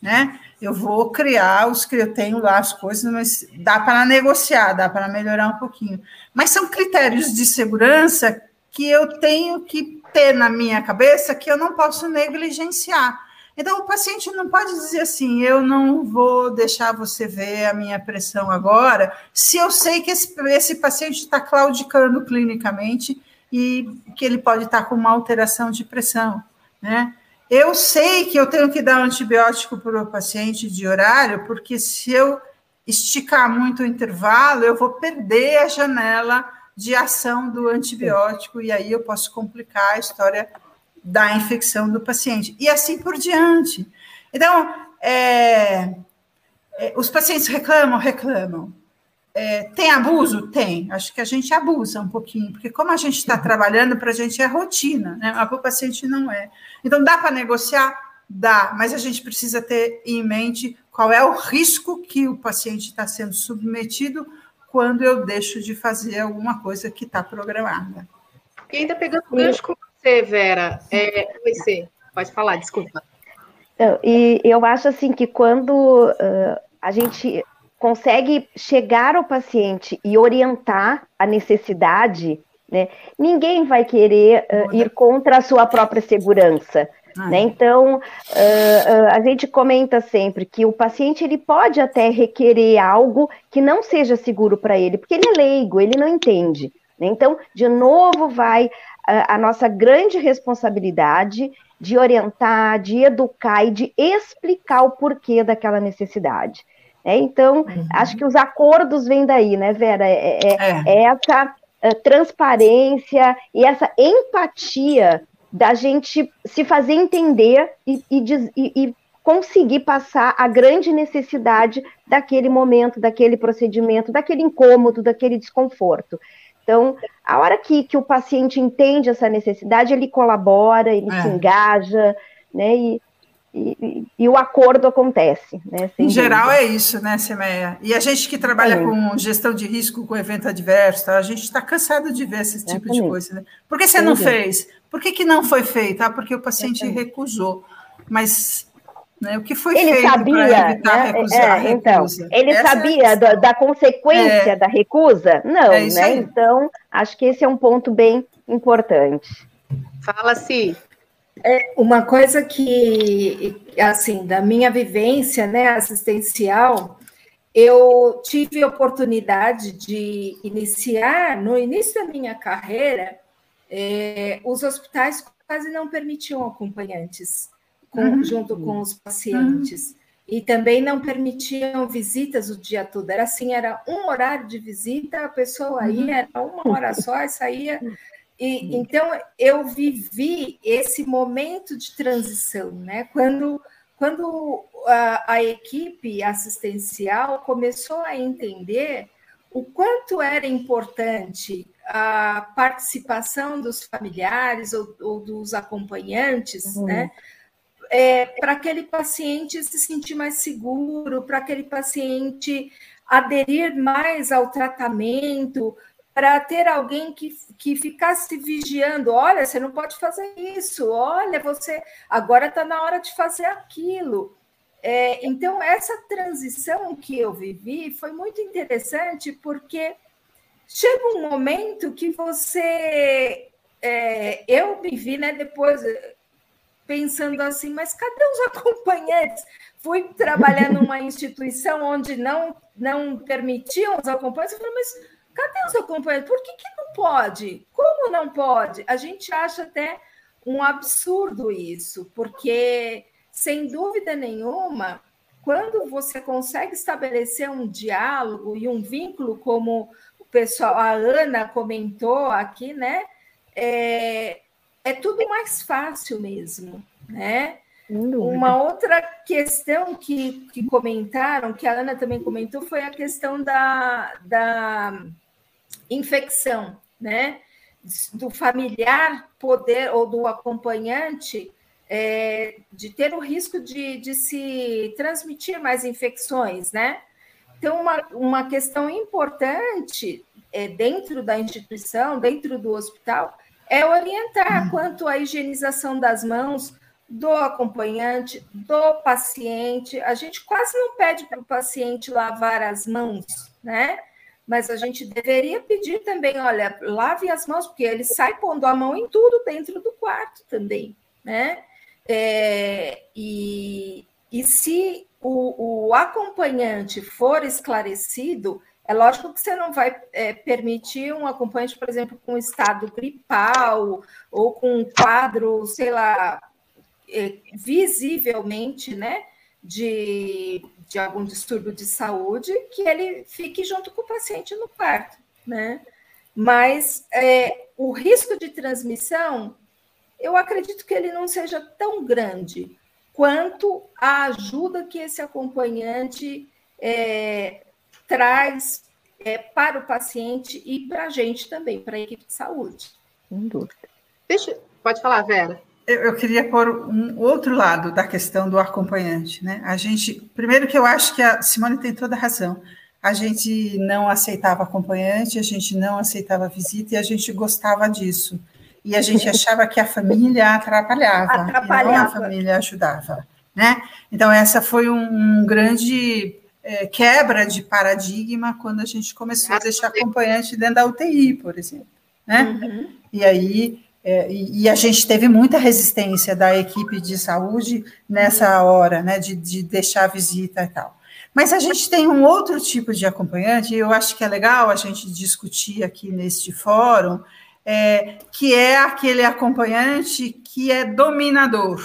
[SPEAKER 4] né? Eu vou criar os que eu tenho lá as coisas, mas dá para negociar, dá para melhorar um pouquinho. Mas são critérios de segurança que eu tenho que ter na minha cabeça que eu não posso negligenciar. Então, o paciente não pode dizer assim: eu não vou deixar você ver a minha pressão agora, se eu sei que esse, esse paciente está claudicando clinicamente e que ele pode estar tá com uma alteração de pressão, né? Eu sei que eu tenho que dar um antibiótico para o paciente de horário, porque se eu esticar muito o intervalo, eu vou perder a janela de ação do antibiótico e aí eu posso complicar a história da infecção do paciente e assim por diante. Então, é, é, os pacientes reclamam, reclamam. É, tem abuso? Tem. Acho que a gente abusa um pouquinho, porque como a gente está trabalhando, para a gente é rotina, né? Mas para o paciente não é. Então, dá para negociar? Dá, mas a gente precisa ter em mente qual é o risco que o paciente está sendo submetido quando eu deixo de fazer alguma coisa que está programada.
[SPEAKER 1] E ainda pegando o gancho com você, Vera, é, você pode falar, desculpa.
[SPEAKER 2] E eu acho assim que quando uh, a gente consegue chegar ao paciente e orientar a necessidade, né, ninguém vai querer uh, ir contra a sua própria segurança. Ah. Né? Então, uh, uh, a gente comenta sempre que o paciente ele pode até requerer algo que não seja seguro para ele, porque ele é leigo, ele não entende. Né? Então, de novo, vai a, a nossa grande responsabilidade de orientar, de educar e de explicar o porquê daquela necessidade. É, então, uhum. acho que os acordos vêm daí, né, Vera? É, é, é. é essa é, transparência e essa empatia da gente se fazer entender e, e, e, conseguir passar a grande necessidade daquele momento, daquele procedimento, daquele incômodo, daquele desconforto. Então, a hora que, que o paciente entende essa necessidade, ele colabora, ele é. se engaja, né? E, e, e, o acordo acontece. Né,
[SPEAKER 4] em geral é isso, né, Semeia? E a gente que trabalha é. com gestão de risco, com evento adverso, tá? a gente está cansado de ver esse tipo de coisa. Né? Por que você Sem não fez? Por que, que não foi feito? Ah, porque o paciente recusou. Mas né, o que foi
[SPEAKER 2] ele
[SPEAKER 4] feito
[SPEAKER 2] para evitar né? recusar, é, Então, ele Essa sabia é da, da, consequência é. da recusa? Não, é né? Aí. Então, acho que esse é um ponto bem importante.
[SPEAKER 1] Fala-se.
[SPEAKER 3] É uma coisa que, assim, da minha vivência né, assistencial, eu tive oportunidade de iniciar, no início da minha carreira, é, os hospitais quase não permitiam acompanhantes com, uhum. junto com os pacientes. Uhum. E também não permitiam visitas o dia todo. Era assim, era um horário de visita, a pessoa ia, uhum. era uma hora só e saía e, então, eu vivi esse momento de transição, né? Quando, quando a, a equipe assistencial começou a entender o quanto era importante a participação dos familiares ou, ou dos acompanhantes, uhum. né? É, para aquele paciente se sentir mais seguro, para aquele paciente aderir mais ao tratamento, para ter alguém que, que ficasse vigiando: olha, você não pode fazer isso, olha, você agora está na hora de fazer aquilo. É, então, essa transição que eu vivi foi muito interessante, porque chega um momento que você. É, eu me vi né, depois pensando assim, mas cadê os acompanhantes? Fui trabalhar numa instituição onde não, não permitiam os acompanhantes, eu falei, mas Cadê os acompanhantes? Por que, que não pode? Como não pode? A gente acha até um absurdo isso, porque, sem dúvida nenhuma, quando você consegue estabelecer um diálogo e um vínculo, como o pessoal, a Ana comentou aqui, né? É, é tudo mais fácil mesmo, né? Uma outra questão que, que comentaram, que a Ana também comentou, foi a questão da, da infecção, né? Do familiar poder, ou do acompanhante, é, de ter o risco de, de se transmitir mais infecções, né? Então, uma, uma questão importante é, dentro da instituição, dentro do hospital, é orientar hum. quanto à higienização das mãos, do acompanhante, do paciente. A gente quase não pede para o paciente lavar as mãos, né? Mas a gente deveria pedir também, olha, lave as mãos, porque ele sai pondo a mão em tudo dentro do quarto também, né? É, e, e se o, o, acompanhante for esclarecido, é lógico que você não vai é, permitir um acompanhante, por exemplo, com estado gripal ou com um quadro, sei lá, é, visivelmente, né, de, de algum distúrbio de saúde, que ele fique junto com o paciente no quarto, né? Mas é, o risco de transmissão, eu acredito que ele não seja tão grande quanto a ajuda que esse acompanhante é, traz é, para o paciente e para a gente também, para a equipe de saúde.
[SPEAKER 1] Sem dúvida. Deixa, pode falar, Vera
[SPEAKER 4] eu, queria pôr um outro lado da questão do acompanhante, né? A gente, primeiro que eu acho que a Simone tem toda a razão. A gente não aceitava acompanhante, a gente não aceitava visita e a gente gostava disso. E a gente achava que a família atrapalhava, atrapalhava. e não a família ajudava, né? Então essa foi um, um grande é, quebra de paradigma quando a gente começou a deixar acompanhante dentro da UTI, por exemplo, né? Uhum. E aí é, e, e, a gente teve muita resistência da equipe de saúde nessa hora, né, de, de deixar a visita e tal. Mas a gente tem um outro tipo de acompanhante, e eu acho que é legal a gente discutir aqui neste fórum, é, que é aquele acompanhante que é dominador.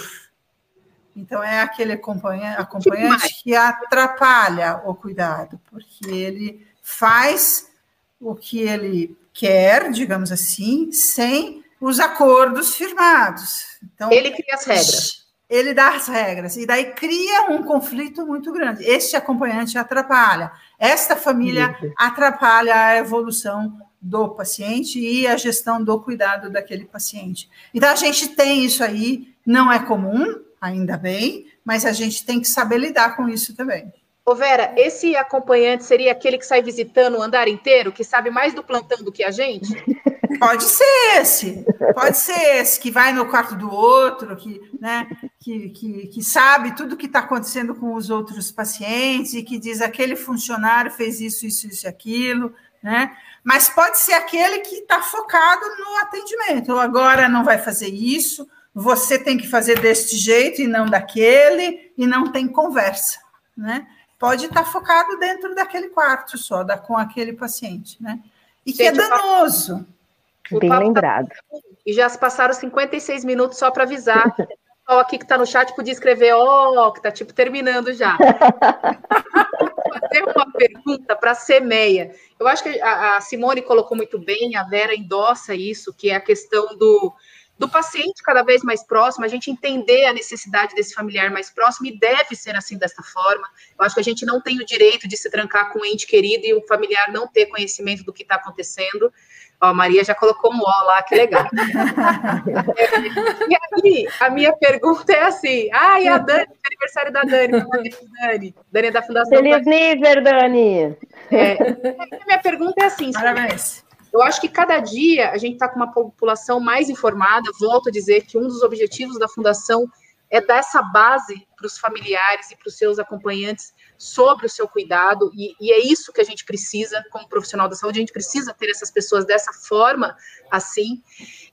[SPEAKER 4] Então, é aquele acompanhante, acompanhante que atrapalha o cuidado, porque ele faz o que ele quer, digamos assim, sem os acordos firmados.
[SPEAKER 1] Então, ele cria as regras.
[SPEAKER 4] Ele dá as regras, e daí cria um conflito muito grande. Este acompanhante atrapalha, esta família atrapalha a evolução do paciente e a gestão do cuidado daquele paciente. Então, a gente tem isso aí, não é comum, ainda bem, mas a gente tem que saber lidar com isso também.
[SPEAKER 1] Ô Vera, esse acompanhante seria aquele que sai visitando o andar inteiro, que sabe mais do plantão do que a gente?
[SPEAKER 4] Pode ser esse, pode ser esse, que vai no quarto do outro, que, né, que, que, que sabe tudo que está acontecendo com os outros pacientes e que diz aquele funcionário fez isso, isso, isso e aquilo, né? Mas pode ser aquele que está focado no atendimento. Agora não vai fazer isso, você tem que fazer deste jeito e não daquele, e não tem conversa, né? Pode estar tá focado dentro daquele quarto só, da, com aquele paciente, né? E que é danoso.
[SPEAKER 2] Bem lembrado. Tá...
[SPEAKER 1] E já se passaram 56 minutos só para avisar. O pessoal aqui que está no chat podia escrever, ó, oh, que está tipo terminando já. fazer uma pergunta para a Semeia. Eu acho que a, a Simone colocou muito bem, a Vera endossa isso, que é a questão do, do paciente cada vez mais próximo, a gente entender a necessidade desse familiar mais próximo e deve ser assim dessa forma. Eu acho que a gente não tem o direito de se trancar com um ente querido e o familiar não ter conhecimento do que está acontecendo. Ó, a Maria já colocou um ó lá, que legal. e aí, a minha pergunta é assim: ah, e a Dani, aniversário da Dani, Dani, Dani é da Fundação.
[SPEAKER 2] Feliz nível, Dani!
[SPEAKER 1] É, a minha pergunta é assim: Parabéns. Eu acho que cada dia a gente está com uma população mais informada. Volto a dizer que um dos objetivos da Fundação é dar essa base para os familiares e para os seus acompanhantes sobre o seu cuidado, e, e, é isso que a gente precisa como profissional da saúde, a gente precisa ter essas pessoas dessa forma, assim.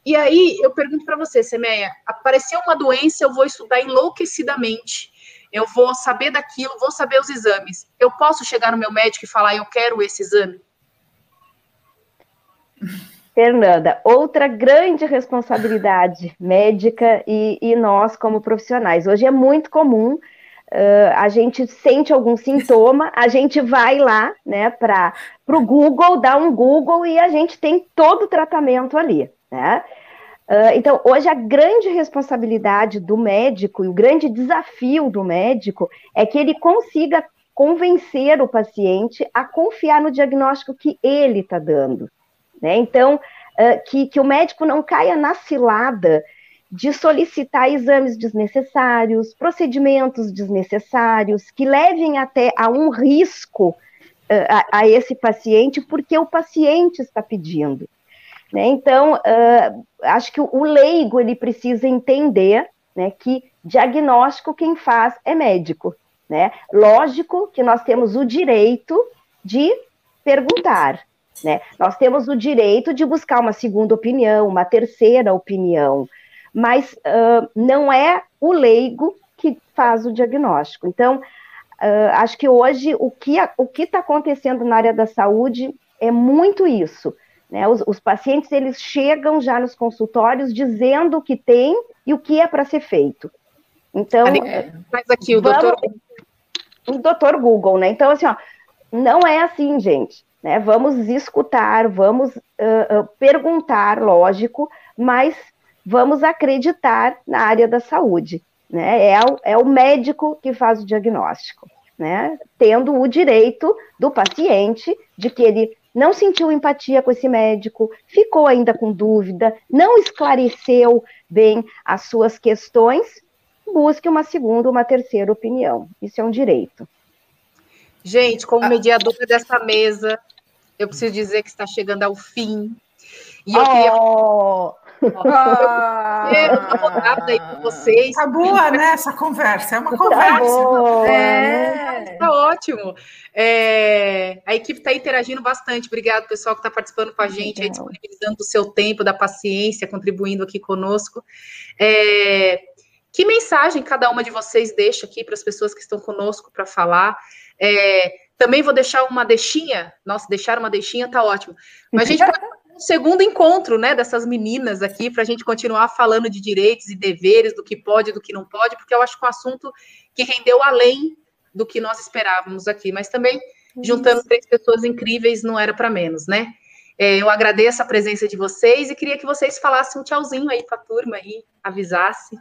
[SPEAKER 1] E aí, eu pergunto para você, Semeia, apareceu uma doença, eu vou estudar enlouquecidamente, eu vou saber daquilo, vou saber os exames. Eu posso chegar no meu médico e falar, eu quero esse exame?
[SPEAKER 2] Fernanda, outra grande responsabilidade médica e, e, nós como profissionais. Hoje é muito comum uh, a gente sente algum sintoma, a gente vai lá, né, para o Google, dá um Google e a gente tem todo o tratamento ali, né? Uh, então, hoje a grande responsabilidade do médico e o grande desafio do médico é que ele consiga convencer o paciente a confiar no diagnóstico que ele está dando. Né? Então, uh, que, que o médico não caia na cilada de solicitar exames desnecessários, procedimentos desnecessários, que levem até a um risco uh, a, a, esse paciente, porque o paciente está pedindo. Né? Então, uh, acho que o leigo ele precisa entender né, que diagnóstico quem faz é médico. Né? Lógico que nós temos o direito de perguntar, né? Nós temos o direito de buscar uma segunda opinião, uma terceira opinião, mas uh, não é o leigo que faz o diagnóstico. Então, uh, acho que hoje o que o está acontecendo na área da saúde é muito isso. Né? Os, os, pacientes eles chegam já nos consultórios dizendo o que tem e o que é para ser feito. Então,
[SPEAKER 1] faz aqui o doutor.
[SPEAKER 2] O doutor Google, né? Então, assim, ó, não é assim, gente. Né? Vamos escutar, vamos uh, uh, perguntar, lógico, mas vamos acreditar na área da saúde. Né? É, o, é o médico que faz o diagnóstico, né? tendo o direito do paciente de que ele não sentiu empatia com esse médico, ficou ainda com dúvida, não esclareceu bem as suas questões, busque uma segunda, uma terceira opinião. Isso é um direito.
[SPEAKER 1] Gente, como mediadora dessa mesa, eu preciso dizer que está chegando ao fim.
[SPEAKER 2] E eu oh. queria.
[SPEAKER 1] Ah, eu aí com vocês.
[SPEAKER 4] Tá boa, né? Essa conversa. É uma tá conversa.
[SPEAKER 1] Tá é, tá ótimo. É, a equipe está interagindo bastante. Obrigado, pessoal, que está participando com a gente, aí, disponibilizando o seu tempo, da paciência, contribuindo aqui conosco. É, que mensagem cada uma de vocês deixa aqui para as pessoas que estão conosco para falar? É, também vou deixar uma deixinha. Nossa, deixar uma deixinha tá ótimo. Mas a gente pode um segundo encontro, né, dessas meninas aqui, para a gente continuar falando de direitos e deveres, do que pode e do que não pode, porque eu acho que é um assunto que rendeu além do que nós esperávamos aqui. Mas também, juntando três pessoas incríveis, não era para menos, né? É, eu agradeço a presença de vocês e queria que vocês falassem um tchauzinho aí para a turma aí, avisasse.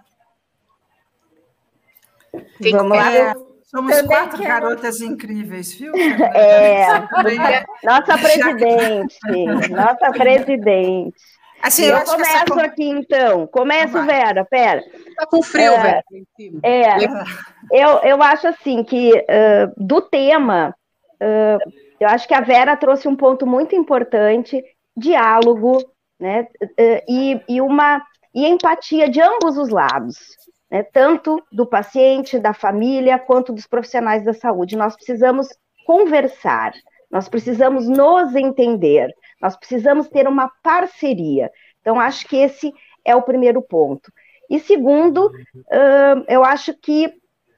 [SPEAKER 2] Vamos lá.
[SPEAKER 4] Somos Também quatro quero... garotas incríveis, viu?
[SPEAKER 2] É, nossa presidente, nossa presidente. Assim, eu, eu começo essa... aqui, então. Começo, Vera, pera.
[SPEAKER 1] Tá com frio, é, Vera.
[SPEAKER 2] É, eu, eu acho assim que uh, do tema, uh, eu acho que a Vera trouxe um ponto muito importante, diálogo, né? Uh, e, e uma e empatia de ambos os lados né, tanto do paciente, da família, quanto dos profissionais da saúde. Nós precisamos conversar, nós precisamos nos entender, nós precisamos ter uma parceria. Então, acho que esse é o primeiro ponto. E segundo, uh, eu acho que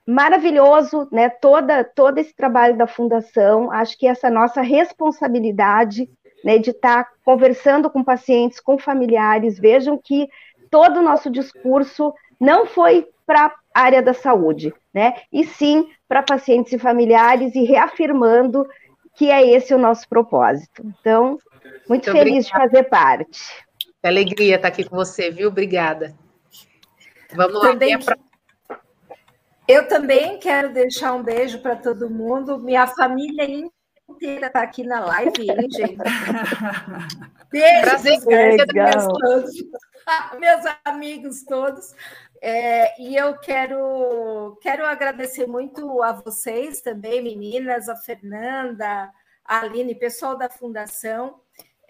[SPEAKER 2] maravilhoso, né, toda, todo esse trabalho da Fundação, acho que essa nossa responsabilidade, né, de estar conversando com pacientes, com familiares, vejam que todo o nosso discurso não foi para a área da saúde, né? E sim para pacientes e familiares e reafirmando que é esse o nosso propósito. Então, muito, muito feliz obrigada. de fazer parte.
[SPEAKER 1] Que alegria estar aqui com você, viu? Obrigada. Vamos lá. Também, pra...
[SPEAKER 3] Eu também quero deixar um beijo para todo mundo. Minha família inteira está aqui na live, hein, gente? Beijo, Prazer, meus amigos todos. É, e eu quero, quero agradecer muito a vocês também, meninas, a Fernanda, a Aline, pessoal da Fundação,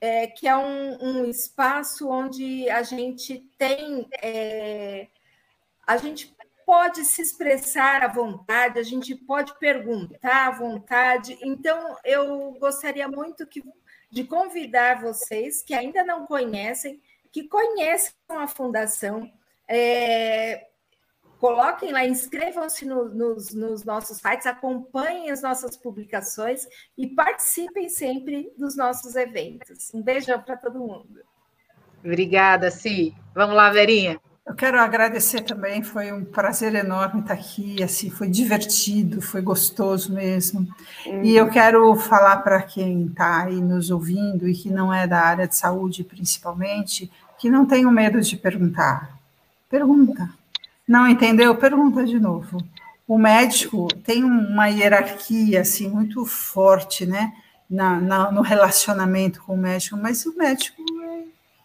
[SPEAKER 3] é, que é um, um, espaço onde a gente tem. É, a gente pode se expressar à vontade, a gente pode perguntar à vontade. Então, eu gostaria muito que, de convidar vocês que ainda não conhecem, que conheçam a Fundação é, coloquem lá, inscrevam-se no, nos, nos, nossos sites, acompanhem as nossas publicações e participem sempre dos nossos eventos. Um beijão para todo mundo.
[SPEAKER 1] Obrigada, Si. Vamos lá, Verinha.
[SPEAKER 4] Eu quero agradecer também, foi um prazer enorme estar aqui, assim, foi divertido, foi gostoso mesmo. Uhum. E eu quero falar para quem está aí nos ouvindo e que não é da área de saúde principalmente, que não tenham medo de perguntar. Pergunta. Não entendeu? Pergunta de novo. O médico tem uma hierarquia assim muito forte, né, na, na, no relacionamento com o médico, mas o médico é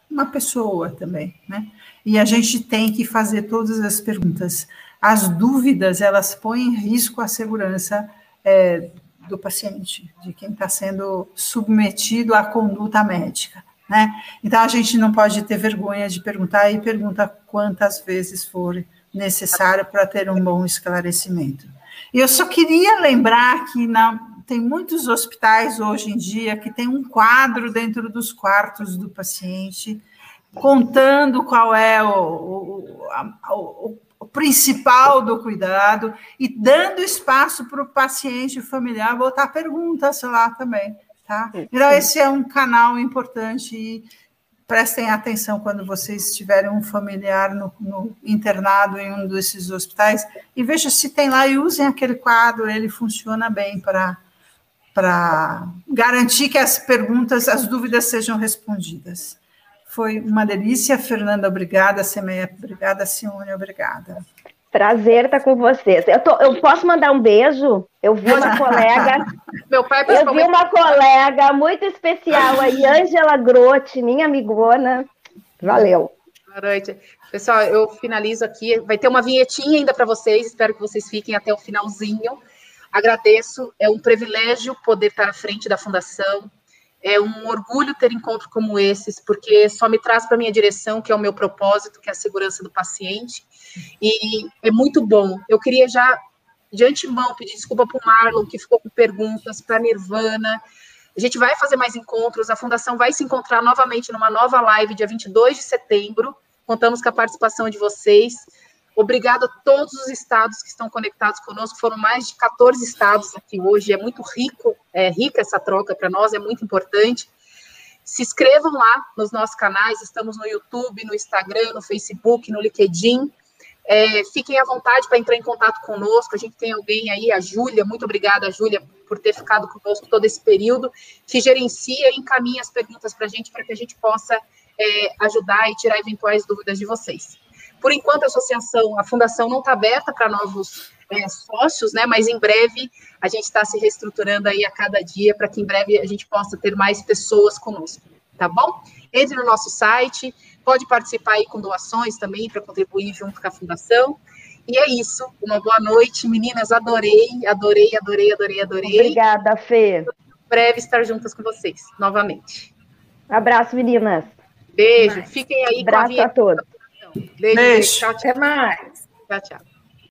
[SPEAKER 4] uma pessoa também, né? e a gente tem que fazer todas as perguntas. As dúvidas, elas põem em risco a segurança é, do paciente, de quem está sendo submetido à conduta médica. Né? Então, a gente não pode ter vergonha de perguntar e pergunta quantas vezes for necessário para ter um bom esclarecimento. E eu só queria lembrar que na, tem muitos hospitais hoje em dia que tem um quadro dentro dos quartos do paciente contando qual é o, o, o, o principal do cuidado e dando espaço para o paciente familiar botar perguntas lá também, tá? Então, esse é um canal importante e prestem atenção quando vocês tiverem um familiar no, no, internado em um desses hospitais e veja se tem lá e usem aquele quadro, ele funciona bem para para garantir que as perguntas, as dúvidas sejam respondidas. Foi uma delícia, Fernanda, obrigada, Semeia, obrigada, Simone, obrigada.
[SPEAKER 2] Prazer estar com vocês. Eu, tô, eu posso mandar um beijo? Eu vi uma colega.
[SPEAKER 1] Meu pai
[SPEAKER 2] Eu vi uma colega muito especial aí, Ângela Grotti, minha amigona. Valeu.
[SPEAKER 1] Boa noite. Pessoal, eu finalizo aqui. Vai ter uma vinhetinha ainda para vocês. Espero que vocês fiquem até o finalzinho. Agradeço. É um privilégio poder estar à frente da Fundação. É um orgulho ter encontros como esses, porque só me traz para a minha direção, que é o meu propósito, que é a segurança do paciente. E é muito bom. Eu queria já, de antemão, pedir desculpa para o Marlon, que ficou com perguntas, para a Nirvana. A gente vai fazer mais encontros, a Fundação vai se encontrar novamente numa nova live, dia 22 de setembro. Contamos com a participação de vocês. Obrigado a todos os estados que estão conectados conosco. Foram mais de 14 estados aqui hoje. É muito rico, é rica essa troca para nós, é muito importante. Se inscrevam lá nos nossos canais. Estamos no YouTube, no Instagram, no Facebook, no LinkedIn. É, fiquem à vontade para entrar em contato conosco. A gente tem alguém aí, a Júlia. Muito obrigada, Júlia, por ter ficado conosco todo esse período, que gerencia e encaminha as perguntas para a gente, para que a gente possa é, ajudar e tirar eventuais dúvidas de vocês. Por enquanto, a associação, a fundação não está aberta para novos é, sócios, né? Mas em breve a gente está se reestruturando aí a cada dia para que em breve a gente possa ter mais pessoas conosco, tá bom? Entre no nosso site, pode participar aí com doações também para contribuir junto com a fundação. E é isso. Uma boa noite, meninas. Adorei, adorei, adorei, adorei, adorei.
[SPEAKER 2] Obrigada, Fê.
[SPEAKER 1] Em breve estar juntas com vocês novamente.
[SPEAKER 2] Abraço, meninas.
[SPEAKER 1] Beijo. Fiquem aí
[SPEAKER 2] Abraço
[SPEAKER 1] com a
[SPEAKER 2] a todos.
[SPEAKER 1] Beijo. Beijo. Tchau, tchau.
[SPEAKER 3] Até mais.
[SPEAKER 1] Tchau, tchau.